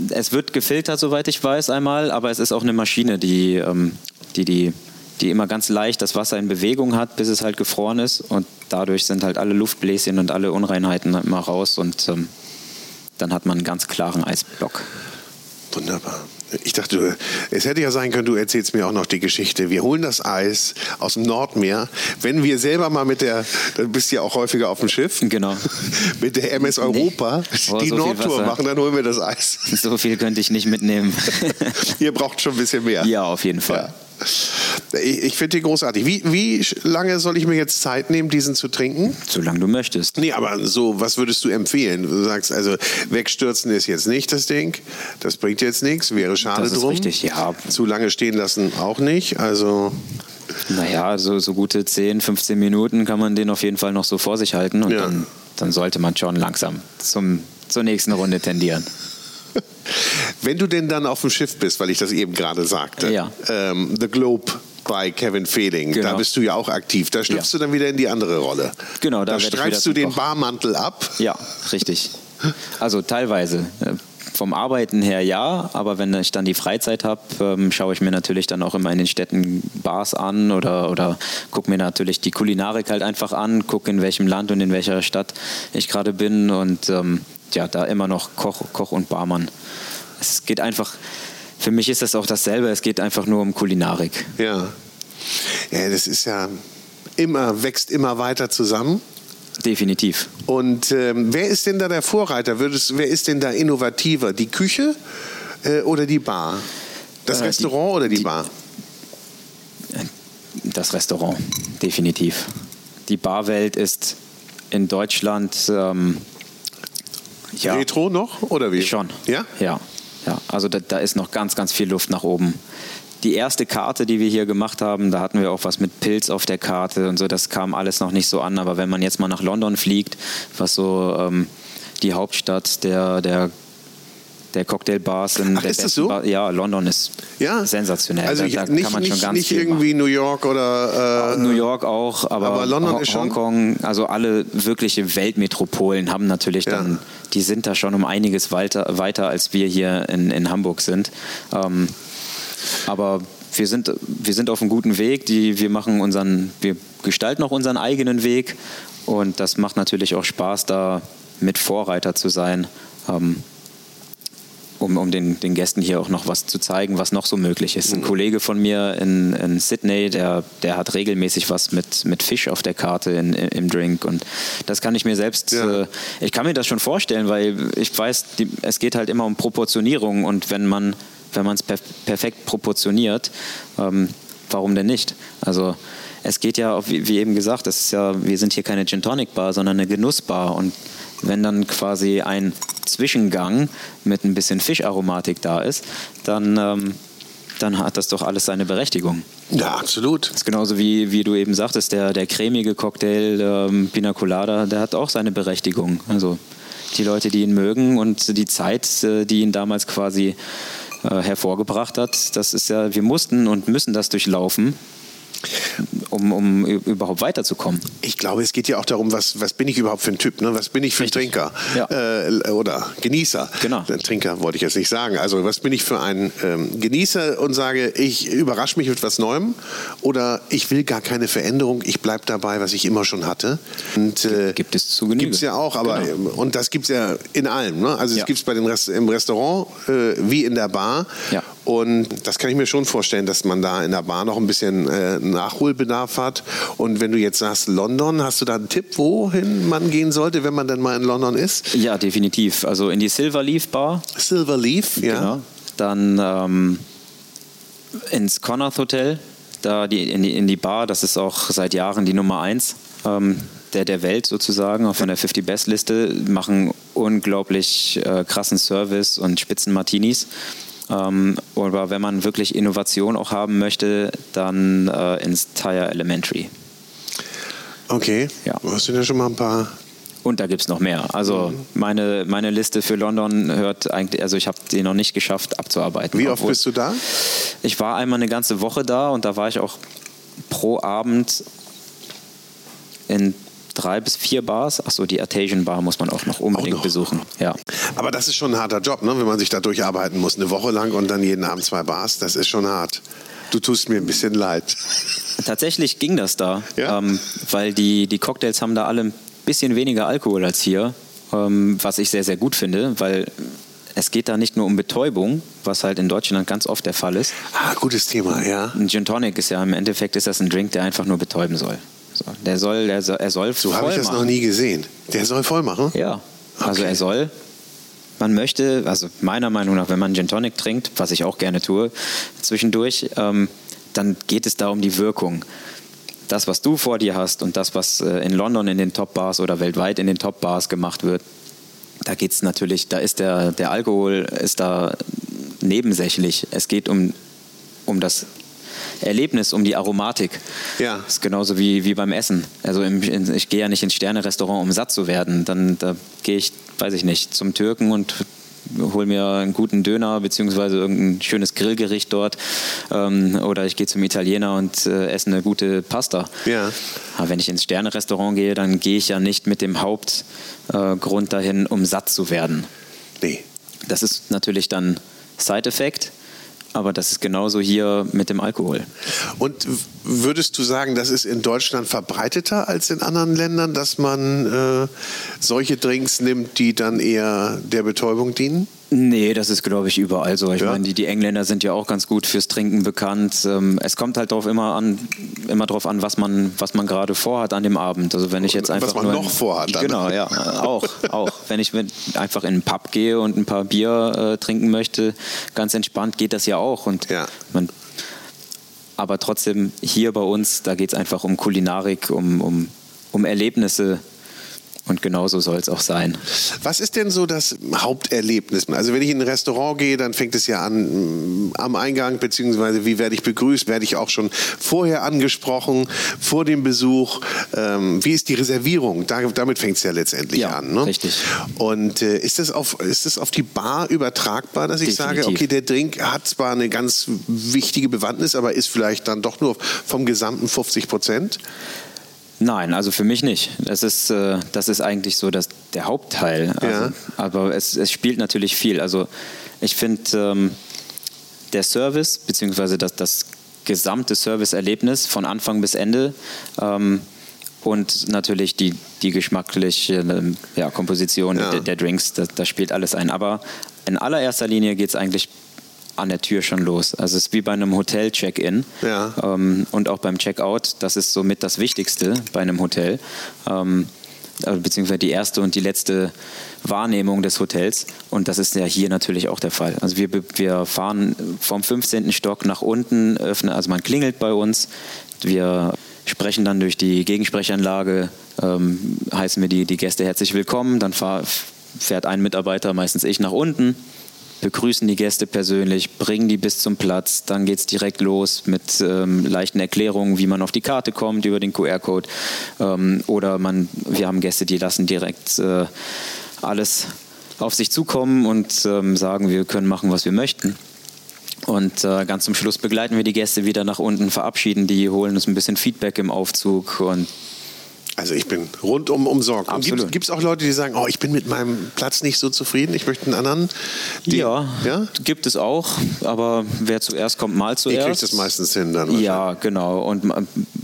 Speaker 2: es wird gefiltert, soweit ich weiß, einmal, aber es ist auch eine Maschine, die, ähm, die, die, die immer ganz leicht das Wasser in Bewegung hat, bis es halt gefroren ist. Und dadurch sind halt alle Luftbläschen und alle Unreinheiten immer raus und ähm, dann hat man einen ganz klaren Eisblock.
Speaker 1: Wunderbar. Ich dachte, es hätte ja sein können, du erzählst mir auch noch die Geschichte. Wir holen das Eis aus dem Nordmeer. Wenn wir selber mal mit der, dann bist du ja auch häufiger auf dem Schiff.
Speaker 2: Genau.
Speaker 1: Mit der MS Europa
Speaker 2: Oh,
Speaker 1: die
Speaker 2: so
Speaker 1: Nordtour machen, dann holen wir das Eis.
Speaker 2: So viel könnte ich nicht mitnehmen.
Speaker 1: Ihr braucht schon ein bisschen mehr.
Speaker 2: ja, auf jeden Fall.
Speaker 1: Ja. Ich, ich finde den großartig. Wie, wie lange soll ich mir jetzt Zeit nehmen, diesen zu trinken?
Speaker 2: Solange du möchtest.
Speaker 1: Nee, aber so, was würdest du empfehlen? Du sagst also, wegstürzen ist jetzt nicht das Ding. Das bringt jetzt nichts, wäre schade
Speaker 2: Das ist
Speaker 1: drum.
Speaker 2: richtig, ja.
Speaker 1: Zu lange stehen lassen auch nicht. Also,
Speaker 2: Naja, so, so gute 10, 15 Minuten kann man den auf jeden Fall noch so vor sich halten und
Speaker 1: Ja.
Speaker 2: dann, dann sollte man schon langsam zum, zur nächsten Runde tendieren.
Speaker 1: Wenn du denn dann auf dem Schiff bist, weil ich das eben gerade sagte,
Speaker 2: Ja.
Speaker 1: ähm, The Globe bei Kevin Fehling, da
Speaker 2: Genau.
Speaker 1: bist du ja auch aktiv. Da schlüpfst
Speaker 2: Ja.
Speaker 1: du dann wieder in die andere Rolle.
Speaker 2: Genau, da
Speaker 1: da streifst du den
Speaker 2: Koch.
Speaker 1: Barmantel ab.
Speaker 2: Ja, richtig. Also teilweise. Äh, Vom Arbeiten her ja, aber wenn ich dann die Freizeit habe, ähm, schaue ich mir natürlich dann auch immer in den Städten Bars an oder, oder gucke mir natürlich die Kulinarik halt einfach an, gucke in welchem Land und in welcher Stadt ich gerade bin und ähm, ja, da immer noch Koch, Koch und Barmann. Es geht einfach, für mich ist das auch dasselbe, es geht einfach nur um Kulinarik.
Speaker 1: Ja. Ja, das ist ja immer, wächst immer weiter zusammen.
Speaker 2: Definitiv.
Speaker 1: Und ähm, wer ist denn da der Vorreiter? Würdest, wer ist denn da innovativer? Die Küche äh, oder die Bar? Das
Speaker 2: Äh, die-
Speaker 1: Restaurant oder die,
Speaker 2: die-
Speaker 1: Bar?
Speaker 2: Das Restaurant, definitiv. Die Barwelt ist in Deutschland ähm, ja,
Speaker 1: Retro noch oder wie?
Speaker 2: schon.
Speaker 1: Ja?
Speaker 2: Ja, ja. Also da, da ist noch ganz, ganz viel Luft nach oben. Die erste Karte, die wir hier gemacht haben, da hatten wir auch was mit Pilz auf der Karte und so. Das kam alles noch nicht so an. Aber wenn man jetzt mal nach London fliegt, was so ähm, die Hauptstadt der, der, der Cocktailbars in
Speaker 1: Ach,
Speaker 2: der
Speaker 1: ist das so?
Speaker 2: Bar, ja, London ist
Speaker 1: Ja.
Speaker 2: sensationell.
Speaker 1: Also
Speaker 2: da, da
Speaker 1: nicht,
Speaker 2: kann man schon
Speaker 1: nicht,
Speaker 2: ganz
Speaker 1: nicht
Speaker 2: viel machen.
Speaker 1: irgendwie New York oder äh,
Speaker 2: New York auch, aber,
Speaker 1: Aber London
Speaker 2: Ho-
Speaker 1: ist schon-
Speaker 2: Hongkong, also alle wirkliche Weltmetropolen haben natürlich
Speaker 1: Ja.
Speaker 2: dann, die sind da schon um einiges weiter, weiter als wir hier in, in Hamburg sind. Ähm, aber wir sind, wir sind auf einem guten Weg. Die, wir machen unseren, wir gestalten auch unseren eigenen Weg und das macht natürlich auch Spaß, da mit Vorreiter zu sein. Ähm, um, um den, den Gästen hier auch noch was zu zeigen, was noch so möglich ist. Ein mhm. Kollege von mir in, in Sydney, der, der hat regelmäßig was mit, mit Fisch auf der Karte in, im Drink und das kann ich mir selbst, ja. äh, ich kann mir das schon vorstellen, weil ich weiß, die, es geht halt immer um Proportionierung und wenn man wenn man es per perfekt proportioniert, ähm, warum denn nicht? Also es geht ja, wie, wie eben gesagt, das ist ja, wir sind hier keine Gin Tonic Bar, sondern eine Genussbar und wenn dann quasi ein Zwischengang mit ein bisschen Fischaromatik da ist, dann, ähm, dann hat das doch alles seine Berechtigung.
Speaker 1: Ja, absolut.
Speaker 2: Das ist genauso wie, wie du eben sagtest, der, der cremige Cocktail ähm, Pina Colada, der hat auch seine Berechtigung. Also die Leute, die ihn mögen und die Zeit, äh, die ihn damals quasi äh, hervorgebracht hat, das ist ja, wir mussten und müssen das durchlaufen um, um überhaupt weiterzukommen.
Speaker 1: Ich glaube, es geht ja auch darum, was, was bin ich überhaupt für ein Typ? Ne? Was bin ich für ein Richtig. Trinker? Ja. Äh, oder Genießer.
Speaker 2: Genau.
Speaker 1: Trinker wollte ich jetzt nicht sagen. Also was bin ich für ein ähm, Genießer und sage, ich überrasche mich mit was Neuem oder ich will gar keine Veränderung, ich bleibe dabei, was ich immer schon hatte.
Speaker 2: Und, äh, gibt es zu.
Speaker 1: Gibt es ja auch, aber genau. und das gibt es ja in allem. Ne? Also es ja. gibt es bei den Rest im Restaurant äh, wie in der Bar.
Speaker 2: Ja.
Speaker 1: Und das kann ich mir schon vorstellen, dass man da in der Bar noch ein bisschen äh, Nachholbedarf hat. Und wenn du jetzt sagst London, hast du da einen Tipp, wohin man gehen sollte, wenn man dann mal in London ist?
Speaker 2: Ja, definitiv. Also in die Silver Leaf Bar.
Speaker 1: Silver Leaf, ja. Genau.
Speaker 2: Dann ähm, ins Connaught Hotel, da die, in, die, in die Bar. Das ist auch seit Jahren die Nummer eins. Ähm, der, der Welt sozusagen, auch von der 50 Best Liste, machen unglaublich äh, krassen Service und spitzen Martinis. Ähm, aber wenn man wirklich Innovation auch haben möchte, dann äh, ins Tire Elementary.
Speaker 1: Okay, ja. du hast ja schon mal ein paar
Speaker 2: und da gibt es noch mehr. Also mhm. meine, meine Liste für London hört eigentlich, also ich habe die noch nicht geschafft abzuarbeiten.
Speaker 1: Wie oft bist du da?
Speaker 2: Ich war einmal eine ganze Woche da und da war ich auch pro Abend in drei bis vier Bars. Achso, die Artesian Bar muss man auch noch unbedingt auch noch. besuchen. Ja.
Speaker 1: Aber das ist schon ein harter Job, ne? wenn man sich da durcharbeiten muss. Eine Woche lang und dann jeden Abend zwei Bars, das ist schon hart. Du tust mir ein bisschen leid.
Speaker 2: Tatsächlich ging das da, ja? ähm, weil die, die Cocktails haben da alle ein bisschen weniger Alkohol als hier, ähm, was ich sehr, sehr gut finde, weil es geht da nicht nur um Betäubung, was halt in Deutschland ganz oft der Fall ist.
Speaker 1: Ah, gutes Thema, ja.
Speaker 2: Ein Gin Tonic ist ja im Endeffekt ist das ein Drink, der einfach nur betäuben soll. Der soll, der soll, er soll
Speaker 1: So habe ich das machen. noch nie gesehen. Der soll voll machen?
Speaker 2: Ja. Okay. Also er soll. Man möchte, also meiner Meinung nach, wenn man Gin Tonic trinkt, was ich auch gerne tue, zwischendurch, ähm, dann geht es da um die Wirkung. Das, was du vor dir hast und das, was äh, in London in den Top-Bars oder weltweit in den Top-Bars gemacht wird, da geht es natürlich, da ist der, der Alkohol ist da nebensächlich. Es geht um, um das Erlebnis, um die Aromatik.
Speaker 1: Ja.
Speaker 2: Das ist genauso wie, wie beim Essen. Also im, ich gehe ja nicht ins Sterne-Restaurant, um satt zu werden. Dann da gehe ich, weiß ich nicht, zum Türken und hole mir einen guten Döner beziehungsweise irgendein schönes Grillgericht dort ähm, oder ich gehe zum Italiener und äh, esse eine gute Pasta.
Speaker 1: Ja.
Speaker 2: Aber wenn ich ins Sterne-Restaurant gehe, dann gehe ich ja nicht mit dem Hauptgrund äh, dahin, um satt zu werden.
Speaker 1: Nee.
Speaker 2: Das ist natürlich dann Side-Effekt. Aber das ist genauso hier mit dem Alkohol.
Speaker 1: Und würdest du sagen, das ist in Deutschland verbreiteter als in anderen Ländern, dass man äh, solche Drinks nimmt, die dann eher der Betäubung dienen?
Speaker 2: Nee, das ist, glaube ich, überall so. Ich ja. meine, die, die, Engländer sind ja auch ganz gut fürs Trinken bekannt. Ähm, es kommt halt darauf immer an, immer darauf an, was man, was man gerade vorhat an dem Abend. Also wenn ich jetzt einfach
Speaker 1: was man noch vorhat.
Speaker 2: Dann. Genau, ja, auch, auch. Wenn ich einfach in einen Pub gehe und ein paar Bier äh, trinken möchte, ganz entspannt geht das ja auch. Und
Speaker 1: ja.
Speaker 2: man, aber trotzdem hier bei uns, da geht es einfach um Kulinarik, um, um, um Erlebnisse und genauso soll es auch sein.
Speaker 1: Was ist denn so das Haupterlebnis? Also wenn ich in ein Restaurant gehe, dann fängt es ja an mm, am Eingang, beziehungsweise wie werde ich begrüßt? Werde ich auch schon vorher angesprochen, vor dem Besuch? Ähm, wie ist die Reservierung? Da, damit fängt es ja letztendlich
Speaker 2: ja,
Speaker 1: an. Ne?
Speaker 2: Richtig.
Speaker 1: Und äh, ist, das auf, ist das auf die Bar übertragbar, dass ich Definitiv. sage, okay, der Drink hat zwar eine ganz wichtige Bewandtnis, aber ist vielleicht dann doch nur vom gesamten 50 Prozent?
Speaker 2: Nein, also für mich nicht. Das ist, äh, das ist eigentlich so das, der Hauptteil. Also,
Speaker 1: ja.
Speaker 2: Aber es, es spielt natürlich viel. Also ich finde, ähm, der Service, beziehungsweise das, das gesamte Serviceerlebnis von Anfang bis Ende ähm, und natürlich die, die geschmackliche ähm, ja, Komposition ja. Der, der, Drinks, das, das, spielt alles ein. Aber in allererster Linie geht es eigentlich an der Tür schon los. Also es ist wie bei einem Hotel-Check-In
Speaker 1: Ja.
Speaker 2: ähm, und auch beim Check-out. Das ist somit das Wichtigste bei einem Hotel. Ähm, äh, beziehungsweise die erste und die letzte Wahrnehmung des Hotels. Und das ist ja hier natürlich auch der Fall. Also wir, wir fahren vom 15. Stock nach unten, öffnen, also man klingelt bei uns. Wir sprechen dann durch die Gegensprechanlage, ähm, heißen wir die, die Gäste herzlich willkommen. Dann fahr, fährt ein Mitarbeiter, meistens ich, nach unten begrüßen die Gäste persönlich, bringen die bis zum Platz, dann geht es direkt los mit ähm, leichten Erklärungen, wie man auf die Karte kommt über den QR-Code. Ähm, oder man, wir haben Gäste, die lassen direkt äh, alles auf sich zukommen und ähm, sagen, wir können machen, was wir möchten. Und äh, ganz zum Schluss begleiten wir die Gäste wieder nach unten, verabschieden die, holen uns ein bisschen Feedback im Aufzug und
Speaker 1: Also ich bin rundum umsorgt.
Speaker 2: Absolut.
Speaker 1: Gibt es auch Leute, die sagen, oh, ich bin mit meinem Platz nicht so zufrieden, ich möchte einen anderen? Die,
Speaker 2: ja,
Speaker 1: ja?
Speaker 2: gibt es auch, aber wer zuerst kommt, mal
Speaker 1: Ihr
Speaker 2: zuerst.
Speaker 1: kriegt das meistens hin dann.
Speaker 2: Ja, genau. Und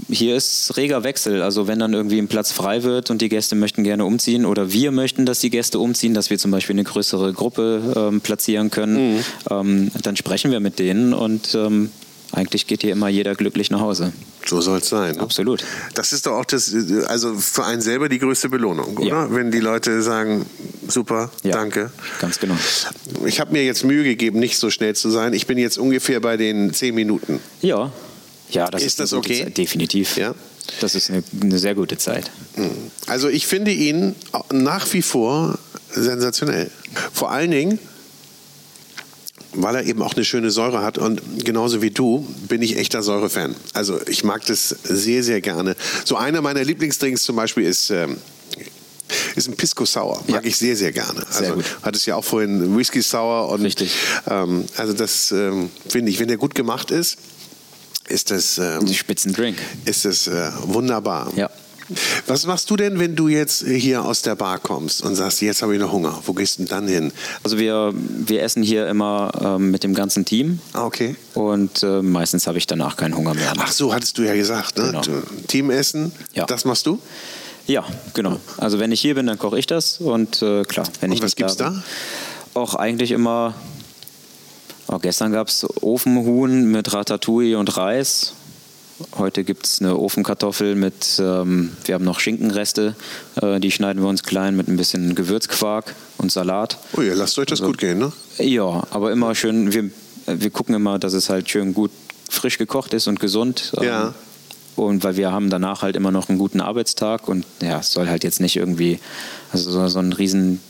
Speaker 2: hier ist reger Wechsel. Also wenn dann irgendwie ein Platz frei wird und die Gäste möchten gerne umziehen oder wir möchten, dass die Gäste umziehen, dass wir zum Beispiel eine größere Gruppe ähm, platzieren können,
Speaker 1: Mhm.
Speaker 2: ähm, dann sprechen wir mit denen und ähm, eigentlich geht hier immer jeder glücklich nach Hause.
Speaker 1: So soll es sein. Ne?
Speaker 2: Absolut.
Speaker 1: Das ist doch auch das, also für einen selber die größte Belohnung, oder?
Speaker 2: Ja.
Speaker 1: Wenn die Leute sagen, super,
Speaker 2: Ja,
Speaker 1: danke.
Speaker 2: Ganz genau.
Speaker 1: Ich habe mir jetzt Mühe gegeben, nicht so schnell zu sein. Ich bin jetzt ungefähr bei den zehn Minuten.
Speaker 2: Ja. Ja, das
Speaker 1: Ist
Speaker 2: ist,
Speaker 1: das okay?
Speaker 2: Zeit. Definitiv.
Speaker 1: Ja?
Speaker 2: Das ist eine, eine sehr gute Zeit.
Speaker 1: Also ich finde ihn nach wie vor sensationell. Vor allen Dingen, weil er eben auch eine schöne Säure hat und genauso wie du bin ich echter Säure-Fan. Also ich mag das sehr, sehr gerne. So einer meiner Lieblingsdrinks zum Beispiel ist... Ähm, ist ein Pisco Sour. Mag
Speaker 2: Ja.
Speaker 1: ich sehr, sehr gerne.
Speaker 2: Sehr
Speaker 1: also
Speaker 2: gut.
Speaker 1: hat es ja auch vorhin Whisky Sour und
Speaker 2: Richtig.
Speaker 1: Ähm, also das ähm, finde ich, wenn der gut gemacht ist, ist das ähm,
Speaker 2: Spitzendrink.
Speaker 1: ist es äh, wunderbar.
Speaker 2: Ja.
Speaker 1: Was machst du denn, wenn du jetzt hier aus der Bar kommst und sagst, jetzt habe ich noch Hunger? Wo gehst du denn dann hin?
Speaker 2: Also wir, wir essen hier immer ähm, mit dem ganzen Team.
Speaker 1: Ah, okay.
Speaker 2: Und äh, meistens habe ich danach keinen Hunger mehr.
Speaker 1: Ach so, hattest du ja gesagt, ne?
Speaker 2: Genau.
Speaker 1: Teamessen,
Speaker 2: Ja.
Speaker 1: das machst du?
Speaker 2: Ja, genau. Also wenn ich hier bin, dann koche ich das und äh, klar, wenn
Speaker 1: Und
Speaker 2: ich
Speaker 1: was gibt's
Speaker 2: da? bin- Auch eigentlich immer. Oh, gestern gab es Ofenhuhn mit Ratatouille und Reis. Heute gibt es eine Ofenkartoffel mit, ähm, wir haben noch Schinkenreste, äh, die schneiden wir uns klein mit ein bisschen Gewürzquark und Salat.
Speaker 1: Oh ja, lasst euch das gut gehen, ne?
Speaker 2: Ja, aber immer schön, wir, wir gucken immer, dass es halt schön gut frisch gekocht ist und gesund. ähm,
Speaker 1: Ja.
Speaker 2: Und weil wir haben danach halt immer noch einen guten Arbeitstag und ja, es soll halt jetzt nicht irgendwie, also so, so ein riesen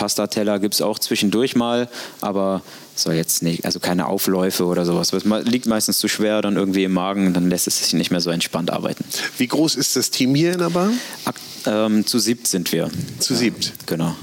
Speaker 2: Pastateller gibt es auch zwischendurch mal, aber es soll jetzt nicht, also keine Aufläufe oder sowas. Das liegt meistens zu schwer dann irgendwie im Magen, dann lässt es sich nicht mehr so entspannt arbeiten.
Speaker 1: Wie groß ist das Team hier in der Bar?
Speaker 2: Ak ähm, zu siebt sind wir.
Speaker 1: Zu siebt.
Speaker 2: Genau.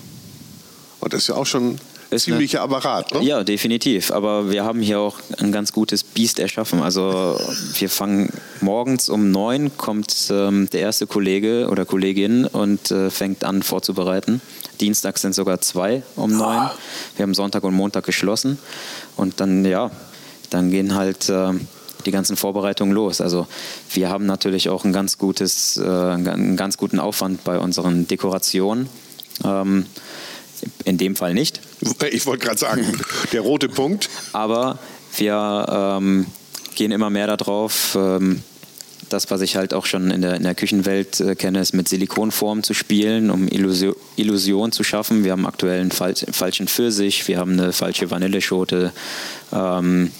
Speaker 1: Oh, das ist ja auch schon
Speaker 2: Ist
Speaker 1: ziemlicher Apparat, ne?
Speaker 2: Ja, definitiv. Aber wir haben hier auch ein ganz gutes Biest erschaffen. Also wir fangen morgens um neun kommt ähm, der erste Kollege oder Kollegin und äh, fängt an vorzubereiten. Dienstags sind sogar zwei um neun. Wir haben Sonntag und Montag geschlossen und dann ja, dann gehen halt äh, die ganzen Vorbereitungen los. Also wir haben natürlich auch ein ganz gutes, äh, einen ganz guten Aufwand bei unseren Dekorationen. Ähm, in dem Fall nicht.
Speaker 1: Ich wollte gerade sagen, der rote Punkt.
Speaker 2: Aber wir ähm, gehen immer mehr darauf. Ähm, das, was ich halt auch schon in der, in der Küchenwelt äh, kenne, ist mit Silikonformen zu spielen, um Illusio Illusion zu schaffen. Wir haben aktuell einen fal falschen Pfirsich, wir haben eine falsche Vanilleschote, ähm,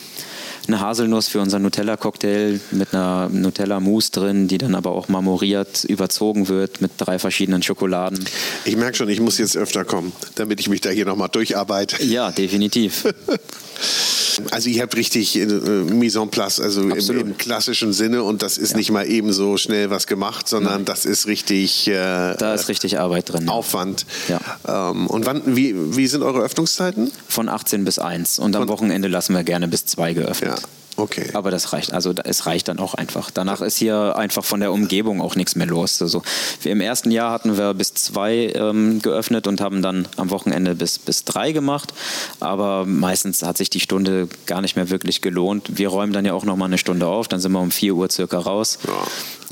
Speaker 2: eine Haselnuss für unseren Nutella-Cocktail mit einer Nutella-Mousse drin, die dann aber auch marmoriert überzogen wird mit drei verschiedenen Schokoladen.
Speaker 1: Ich merke schon, ich muss jetzt öfter kommen, damit ich mich da hier nochmal durcharbeite.
Speaker 2: Ja, definitiv.
Speaker 1: Also ihr habt richtig äh, Mise en place, also im, im klassischen Sinne und das ist nicht mal eben so schnell was gemacht, sondern das ist richtig äh,
Speaker 2: Da ist richtig Arbeit drin.
Speaker 1: Aufwand.
Speaker 2: Ja.
Speaker 1: Ähm, und wann, wie, wie sind eure Öffnungszeiten?
Speaker 2: Von 18 bis 1. Und am Wochenende lassen wir gerne bis 2 geöffnet.
Speaker 1: Ja, okay.
Speaker 2: Aber das reicht, also es reicht dann auch einfach. Danach ist hier einfach von der Umgebung auch nichts mehr los. Also wir Im ersten Jahr hatten wir bis zwei ähm, geöffnet und haben dann am Wochenende bis, bis drei gemacht. Aber meistens hat sich die Stunde gar nicht mehr wirklich gelohnt. Wir räumen dann ja auch noch mal eine Stunde auf, dann sind wir um 4 Uhr circa raus.
Speaker 1: Ja.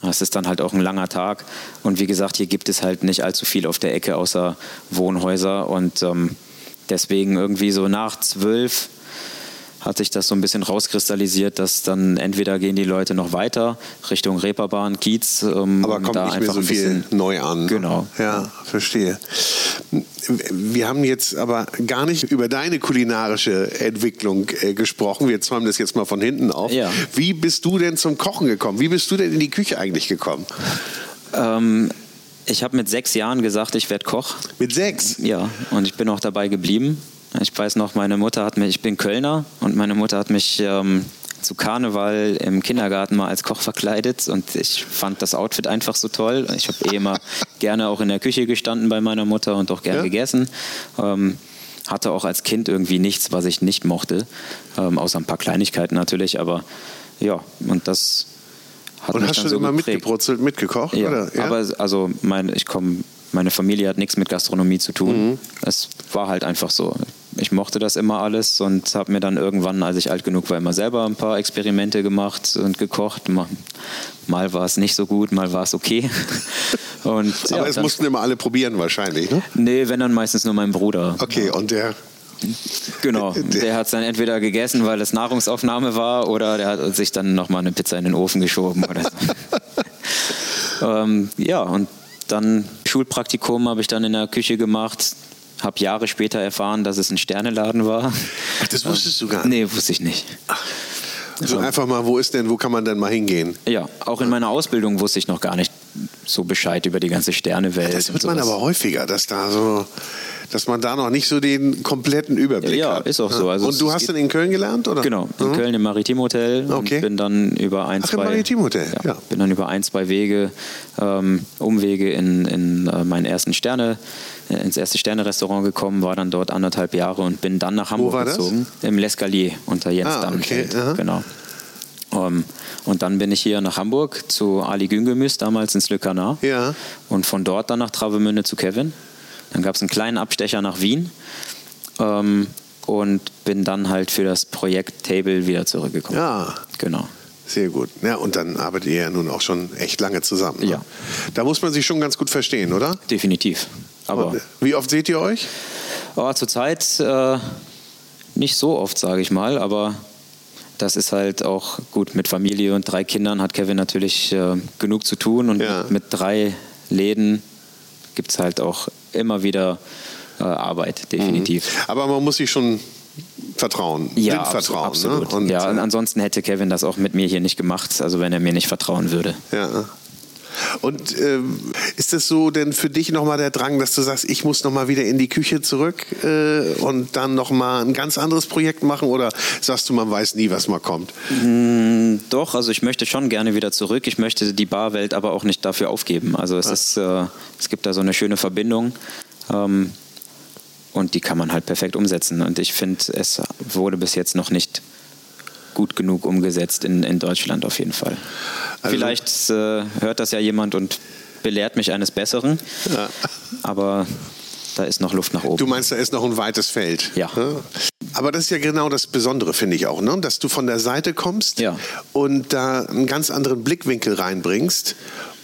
Speaker 2: Das ist dann halt auch ein langer Tag. Und wie gesagt, hier gibt es halt nicht allzu viel auf der Ecke außer Wohnhäuser. Und ähm, deswegen irgendwie so nach zwölf hat sich das so ein bisschen rauskristallisiert, dass dann entweder gehen die Leute noch weiter Richtung Reeperbahn, Kiez.
Speaker 1: Ähm, Aber kommt nicht mehr so viel neu an.
Speaker 2: Genau.
Speaker 1: Ja, verstehe. Wir haben jetzt aber gar nicht über deine kulinarische Entwicklung äh, gesprochen. Wir zäumen das jetzt mal von hinten auf. Ja. Wie bist du denn zum Kochen gekommen? Wie bist du denn in die Küche eigentlich gekommen?
Speaker 2: Ähm, ich habe mit sechs Jahren gesagt, ich werde Koch.
Speaker 1: Mit sechs?
Speaker 2: Ja, und ich bin auch dabei geblieben. Ich weiß noch, meine Mutter hat mich, ich bin Kölner und meine Mutter hat mich ähm, zu Karneval im Kindergarten mal als Koch verkleidet und ich fand das Outfit einfach so toll. Ich habe eh immer gerne auch in der Küche gestanden bei meiner Mutter und auch gern ja. gegessen. Ähm, hatte auch als Kind irgendwie nichts, was ich nicht mochte, ähm, außer ein paar Kleinigkeiten natürlich, aber ja, und das hat
Speaker 1: und
Speaker 2: mich
Speaker 1: hast
Speaker 2: dann
Speaker 1: du
Speaker 2: so
Speaker 1: immer
Speaker 2: geprägt.
Speaker 1: mitgebrutzelt, mitgekocht?
Speaker 2: Ja,
Speaker 1: oder?
Speaker 2: ja? aber also mein, ich komme meine Familie hat nichts mit Gastronomie zu tun. Mhm. Es war halt einfach so ich mochte das immer alles und habe mir dann irgendwann, als ich alt genug war, immer selber ein paar Experimente gemacht und gekocht. Mal, mal war es nicht so gut, mal war es okay.
Speaker 1: Und, Aber ja, es mussten immer alle probieren wahrscheinlich, ne?
Speaker 2: Nee, wenn dann meistens nur mein Bruder.
Speaker 1: Okay, und der
Speaker 2: Genau, der hat es dann entweder gegessen, weil es Nahrungsaufnahme war, oder der hat sich dann nochmal eine Pizza in den Ofen geschoben oder so. ähm, ja, und dann Schulpraktikum habe ich dann in der Küche gemacht habe Jahre später erfahren, dass es ein Sterneladen war.
Speaker 1: Ach, das wusstest du gar
Speaker 2: nicht? Nee, wusste ich nicht. Ach.
Speaker 1: Also einfach mal, wo ist denn, wo kann man denn mal hingehen?
Speaker 2: Ja, auch in meiner Ausbildung wusste ich noch gar nicht so Bescheid über die ganze Sternewelt.
Speaker 1: Ja, das wird man aber häufiger, dass da so dass man da noch nicht so den kompletten Überblick
Speaker 2: ja,
Speaker 1: hat.
Speaker 2: Ja, ist auch so.
Speaker 1: Also und du hast dann in Köln gelernt, oder?
Speaker 2: Genau, in mhm. Köln im Maritimhotel
Speaker 1: okay.
Speaker 2: und bin dann über ein,
Speaker 1: Ach,
Speaker 2: zwei...
Speaker 1: im Maritimhotel,
Speaker 2: ja, ja. Bin dann über ein, zwei Wege, ähm, Umwege in, in äh, meinen ersten Sterne, ins erste Sterne-Restaurant gekommen, war dann dort anderthalb Jahre und bin dann nach Hamburg
Speaker 1: Wo war
Speaker 2: gezogen. Das? Im L'Escalier unter Jens
Speaker 1: ah,
Speaker 2: Dannenfeld.
Speaker 1: Okay.
Speaker 2: Genau. Um, ähm, und dann bin ich hier nach Hamburg zu Ali Güngemüs, damals ins Le Canard.
Speaker 1: Ja.
Speaker 2: Und von dort dann nach Travemünde zu Kevin. Dann gab es einen kleinen Abstecher nach Wien ähm, und bin dann halt für das Projekt Table wieder zurückgekommen.
Speaker 1: Ja.
Speaker 2: Genau.
Speaker 1: Sehr gut. Ja, und dann arbeitet ihr ja nun auch schon echt lange zusammen. Ne?
Speaker 2: Ja.
Speaker 1: Da muss man sich schon ganz gut verstehen, oder?
Speaker 2: Definitiv. Aber und
Speaker 1: wie oft seht ihr euch?
Speaker 2: Oh, Zurzeit äh, nicht so oft, sage ich mal, aber das ist halt auch gut. Mit Familie und drei Kindern hat Kevin natürlich äh, genug zu tun und
Speaker 1: ja.
Speaker 2: mit, drei Läden gibt es halt auch immer wieder äh, Arbeit, definitiv.
Speaker 1: Mhm. Aber man muss sich schon vertrauen,
Speaker 2: ja,
Speaker 1: vertrauen.
Speaker 2: Absolut.
Speaker 1: Ne? Und,
Speaker 2: ja, ansonsten hätte Kevin das auch mit mir hier nicht gemacht, also wenn er mir nicht vertrauen würde.
Speaker 1: Ja. Und ähm, ist das so denn für dich nochmal der Drang, dass du sagst, ich muss nochmal wieder in die Küche zurück äh, und dann nochmal ein ganz anderes Projekt machen? Oder sagst du, man weiß nie, was mal kommt?
Speaker 2: Mm, doch, also ich möchte schon gerne wieder zurück. Ich möchte die Barwelt aber auch nicht dafür aufgeben. Also es, ist, äh, es gibt da so eine schöne Verbindung. Ähm, und die kann man halt perfekt umsetzen. Und ich finde, es wurde bis jetzt noch nicht gut genug umgesetzt in, in Deutschland auf jeden Fall. Also Vielleicht äh, hört das ja jemand und belehrt mich eines Besseren. Ja. Aber da ist noch Luft nach oben.
Speaker 1: Du meinst, da ist noch ein weites Feld.
Speaker 2: Ja.
Speaker 1: Aber das ist ja genau das Besondere, finde ich auch, ne? dass du von der Seite kommst
Speaker 2: ja.
Speaker 1: und da einen ganz anderen Blickwinkel reinbringst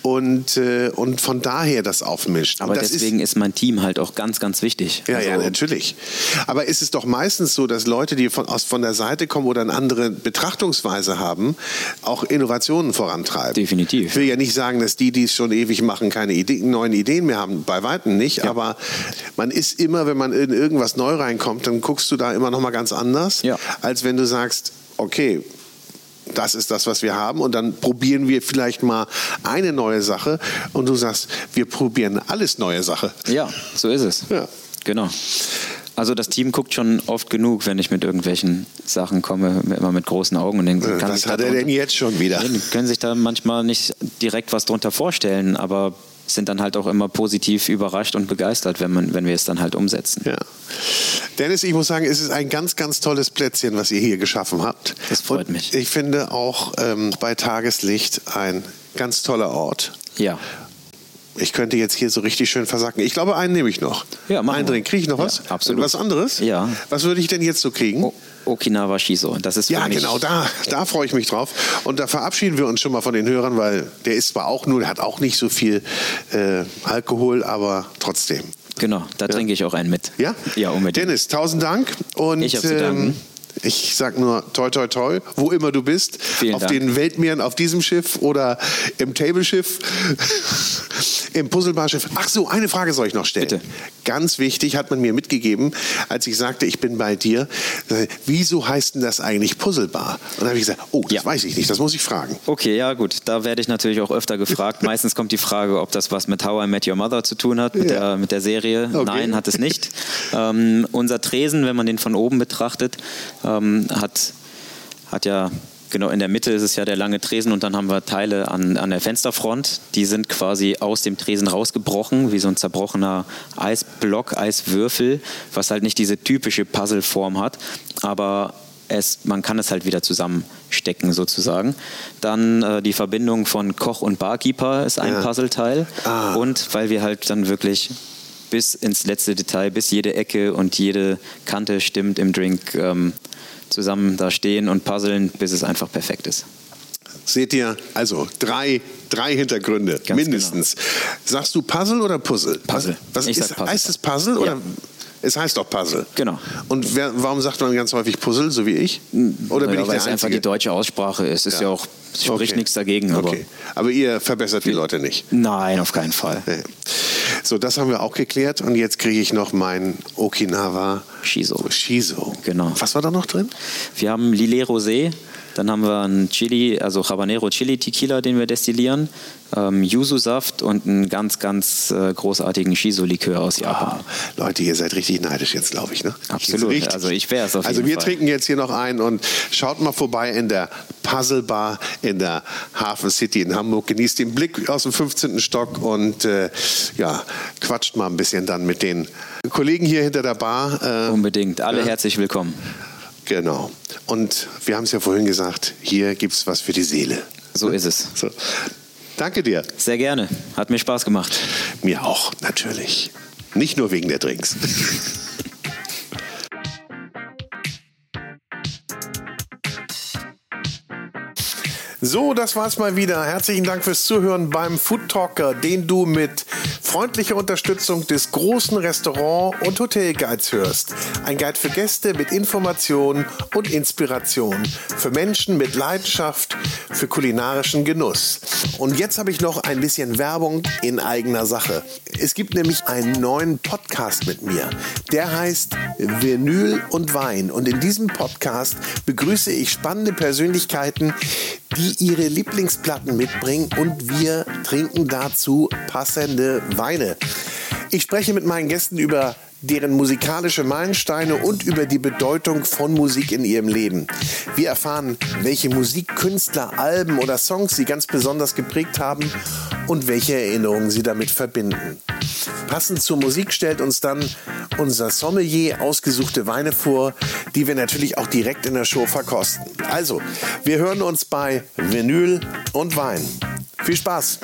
Speaker 1: und, äh, und von daher das aufmischt.
Speaker 2: Aber deswegen ist, ist, mein Team halt auch ganz, ganz wichtig.
Speaker 1: Ja, also, ja, natürlich. Aber ist es doch meistens so, dass Leute, die von, aus, von der Seite kommen oder eine andere Betrachtungsweise haben, auch Innovationen vorantreiben.
Speaker 2: Definitiv.
Speaker 1: Ich will ja nicht sagen, dass die, die es schon ewig machen, keine Ideen, neuen Ideen mehr haben. Bei Weitem nicht. Ja. Aber man ist immer, wenn man in irgendwas neu reinkommt, dann guckst du da immer noch mal ganz anders,
Speaker 2: ja.
Speaker 1: als wenn du sagst, okay, das ist das, was wir haben. Und dann probieren wir vielleicht mal eine neue Sache. Und du sagst, wir probieren alles neue Sache.
Speaker 2: Ja, so ist es.
Speaker 1: Ja.
Speaker 2: Genau. Also das Team guckt schon oft genug, wenn ich mit irgendwelchen Sachen komme, immer mit großen Augen. Und denken,
Speaker 1: kann was hat er denn jetzt schon wieder?
Speaker 2: Die können sich da manchmal nicht direkt was drunter vorstellen, aber sind dann halt auch immer positiv überrascht und begeistert, wenn, man, wenn wir es dann halt umsetzen.
Speaker 1: Ja. Dennis, ich muss sagen, es ist ein ganz, ganz tolles Plätzchen, was ihr hier geschaffen habt.
Speaker 2: Das freut
Speaker 1: und
Speaker 2: mich.
Speaker 1: Ich finde auch ähm, bei Tageslicht ein ganz toller Ort.
Speaker 2: Ja.
Speaker 1: Ich könnte jetzt hier so richtig schön versacken. Ich glaube, einen nehme ich noch.
Speaker 2: Ja,
Speaker 1: Einen drin. Kriege ich noch was?
Speaker 2: Ja, absolut.
Speaker 1: Was anderes?
Speaker 2: Ja.
Speaker 1: Was würde ich denn jetzt so kriegen?
Speaker 2: Oh. Okinawa Shiso. Das ist
Speaker 1: ja, genau, da, da freue ich mich drauf. Und da verabschieden wir uns schon mal von den Hörern, weil der ist zwar auch nur, der hat auch nicht so viel äh, Alkohol, aber trotzdem.
Speaker 2: Genau, da ja. trinke ich auch einen mit.
Speaker 1: Ja?
Speaker 2: Ja,
Speaker 1: unbedingt. Dennis, tausend Dank. Und,
Speaker 2: ich habe zu danken. Ähm,
Speaker 1: ich sag nur toi toi toi, wo immer du bist,
Speaker 2: Vielen
Speaker 1: auf
Speaker 2: Dank.
Speaker 1: den Weltmeeren, auf diesem Schiff oder im Tableschiff, im Puzzlebarschiff. Ach so, eine Frage soll ich noch stellen.
Speaker 2: Bitte.
Speaker 1: Ganz wichtig hat man mir mitgegeben, als ich sagte, ich bin bei dir. Äh, wieso heißt denn das eigentlich Puzzlebar? Und dann habe ich gesagt, oh, das ja. weiß ich nicht, das muss ich fragen.
Speaker 2: Okay, ja gut, da werde ich natürlich auch öfter gefragt. Meistens kommt die Frage, ob das was mit How I Met Your Mother zu tun hat, mit, ja. der, mit der Serie. Okay. Nein, hat es nicht. ähm, unser Tresen, wenn man den von oben betrachtet, ähm, hat, hat ja genau in der Mitte ist es ja der lange Tresen und dann haben wir Teile an, an der Fensterfront, die sind quasi aus dem Tresen rausgebrochen, wie so ein zerbrochener Eisblock, Eiswürfel, was halt nicht diese typische Puzzleform hat, aber es, man kann es halt wieder zusammenstecken sozusagen. Dann äh, die Verbindung von Koch und Barkeeper ist ein ja. Puzzleteil ah. und weil wir halt dann wirklich bis ins letzte Detail, bis jede Ecke und jede Kante stimmt im Drink, ähm, zusammen da stehen und puzzeln, bis es einfach perfekt ist.
Speaker 1: Seht ihr, also drei, drei Hintergründe, Ganz mindestens. Genau. Sagst du Puzzle oder Puzzle?
Speaker 2: Puzzle.
Speaker 1: Was ich ist, Puzzle. Heißt es Puzzle oder? Ja. Es heißt doch Puzzle.
Speaker 2: Genau.
Speaker 1: Und wer, warum sagt man ganz häufig Puzzle, so wie ich?
Speaker 2: Oder bin ja, ich weil es einfach die deutsche Aussprache ist. Ist ja, ja auch spricht okay. nichts dagegen.
Speaker 1: Aber, okay. aber ihr verbessert die Leute nicht.
Speaker 2: Nein, auf keinen Fall.
Speaker 1: Nee. So, das haben wir auch geklärt. Und jetzt kriege ich noch mein Okinawa
Speaker 2: Shiso.
Speaker 1: Shiso.
Speaker 2: Genau.
Speaker 1: Was war da noch drin?
Speaker 2: Wir haben Lillet Rosé. Dann haben wir einen Chili, also Habanero Chili Tequila, den wir destillieren, ähm, Yuzu-Saft und einen ganz, ganz äh, großartigen Shiso-Likör aus Japan.
Speaker 1: Oh, Leute, ihr seid richtig neidisch jetzt, glaube ich. Ne?
Speaker 2: Absolut. Also ich wäre es auf
Speaker 1: Also
Speaker 2: wir
Speaker 1: Fall. trinken jetzt hier noch ein und schaut mal vorbei in der Puzzle Bar in der Hafen City in Hamburg. Genießt den Blick aus dem 15. Stock und äh, ja, quatscht mal ein bisschen dann mit den Kollegen hier hinter der Bar.
Speaker 2: Äh, Unbedingt. Alle herzlich willkommen.
Speaker 1: Genau. Und wir haben es ja vorhin gesagt, hier gibt es was für die Seele.
Speaker 2: So ist es.
Speaker 1: So. Danke dir.
Speaker 2: Sehr gerne. Hat mir Spaß gemacht.
Speaker 1: Mir auch, natürlich. Nicht nur wegen der Drinks. So, das war's mal wieder. Herzlichen Dank fürs Zuhören beim Food Talker, den du mit freundlicher Unterstützung des großen Restaurant- und Hotelguides hörst. Ein Guide für Gäste mit Informationen und Inspiration. Für Menschen mit Leidenschaft für kulinarischen Genuss. Und jetzt habe ich noch ein bisschen Werbung in eigener Sache. Es gibt nämlich einen neuen Podcast mit mir. Der heißt Vinyl und Wein. Und in diesem Podcast begrüße ich spannende Persönlichkeiten, die ihre Lieblingsplatten mitbringen und wir trinken dazu passende Weine. Ich spreche mit meinen Gästen über deren musikalische Meilensteine und über die Bedeutung von Musik in ihrem Leben. Wir erfahren, welche Musikkünstler, Alben oder Songs sie ganz besonders geprägt haben und welche Erinnerungen sie damit verbinden. Passend zur Musik stellt uns dann unser Sommelier ausgesuchte Weine vor, die wir natürlich auch direkt in der Show verkosten. Also, wir hören uns bei Vinyl und Wein. Viel Spaß!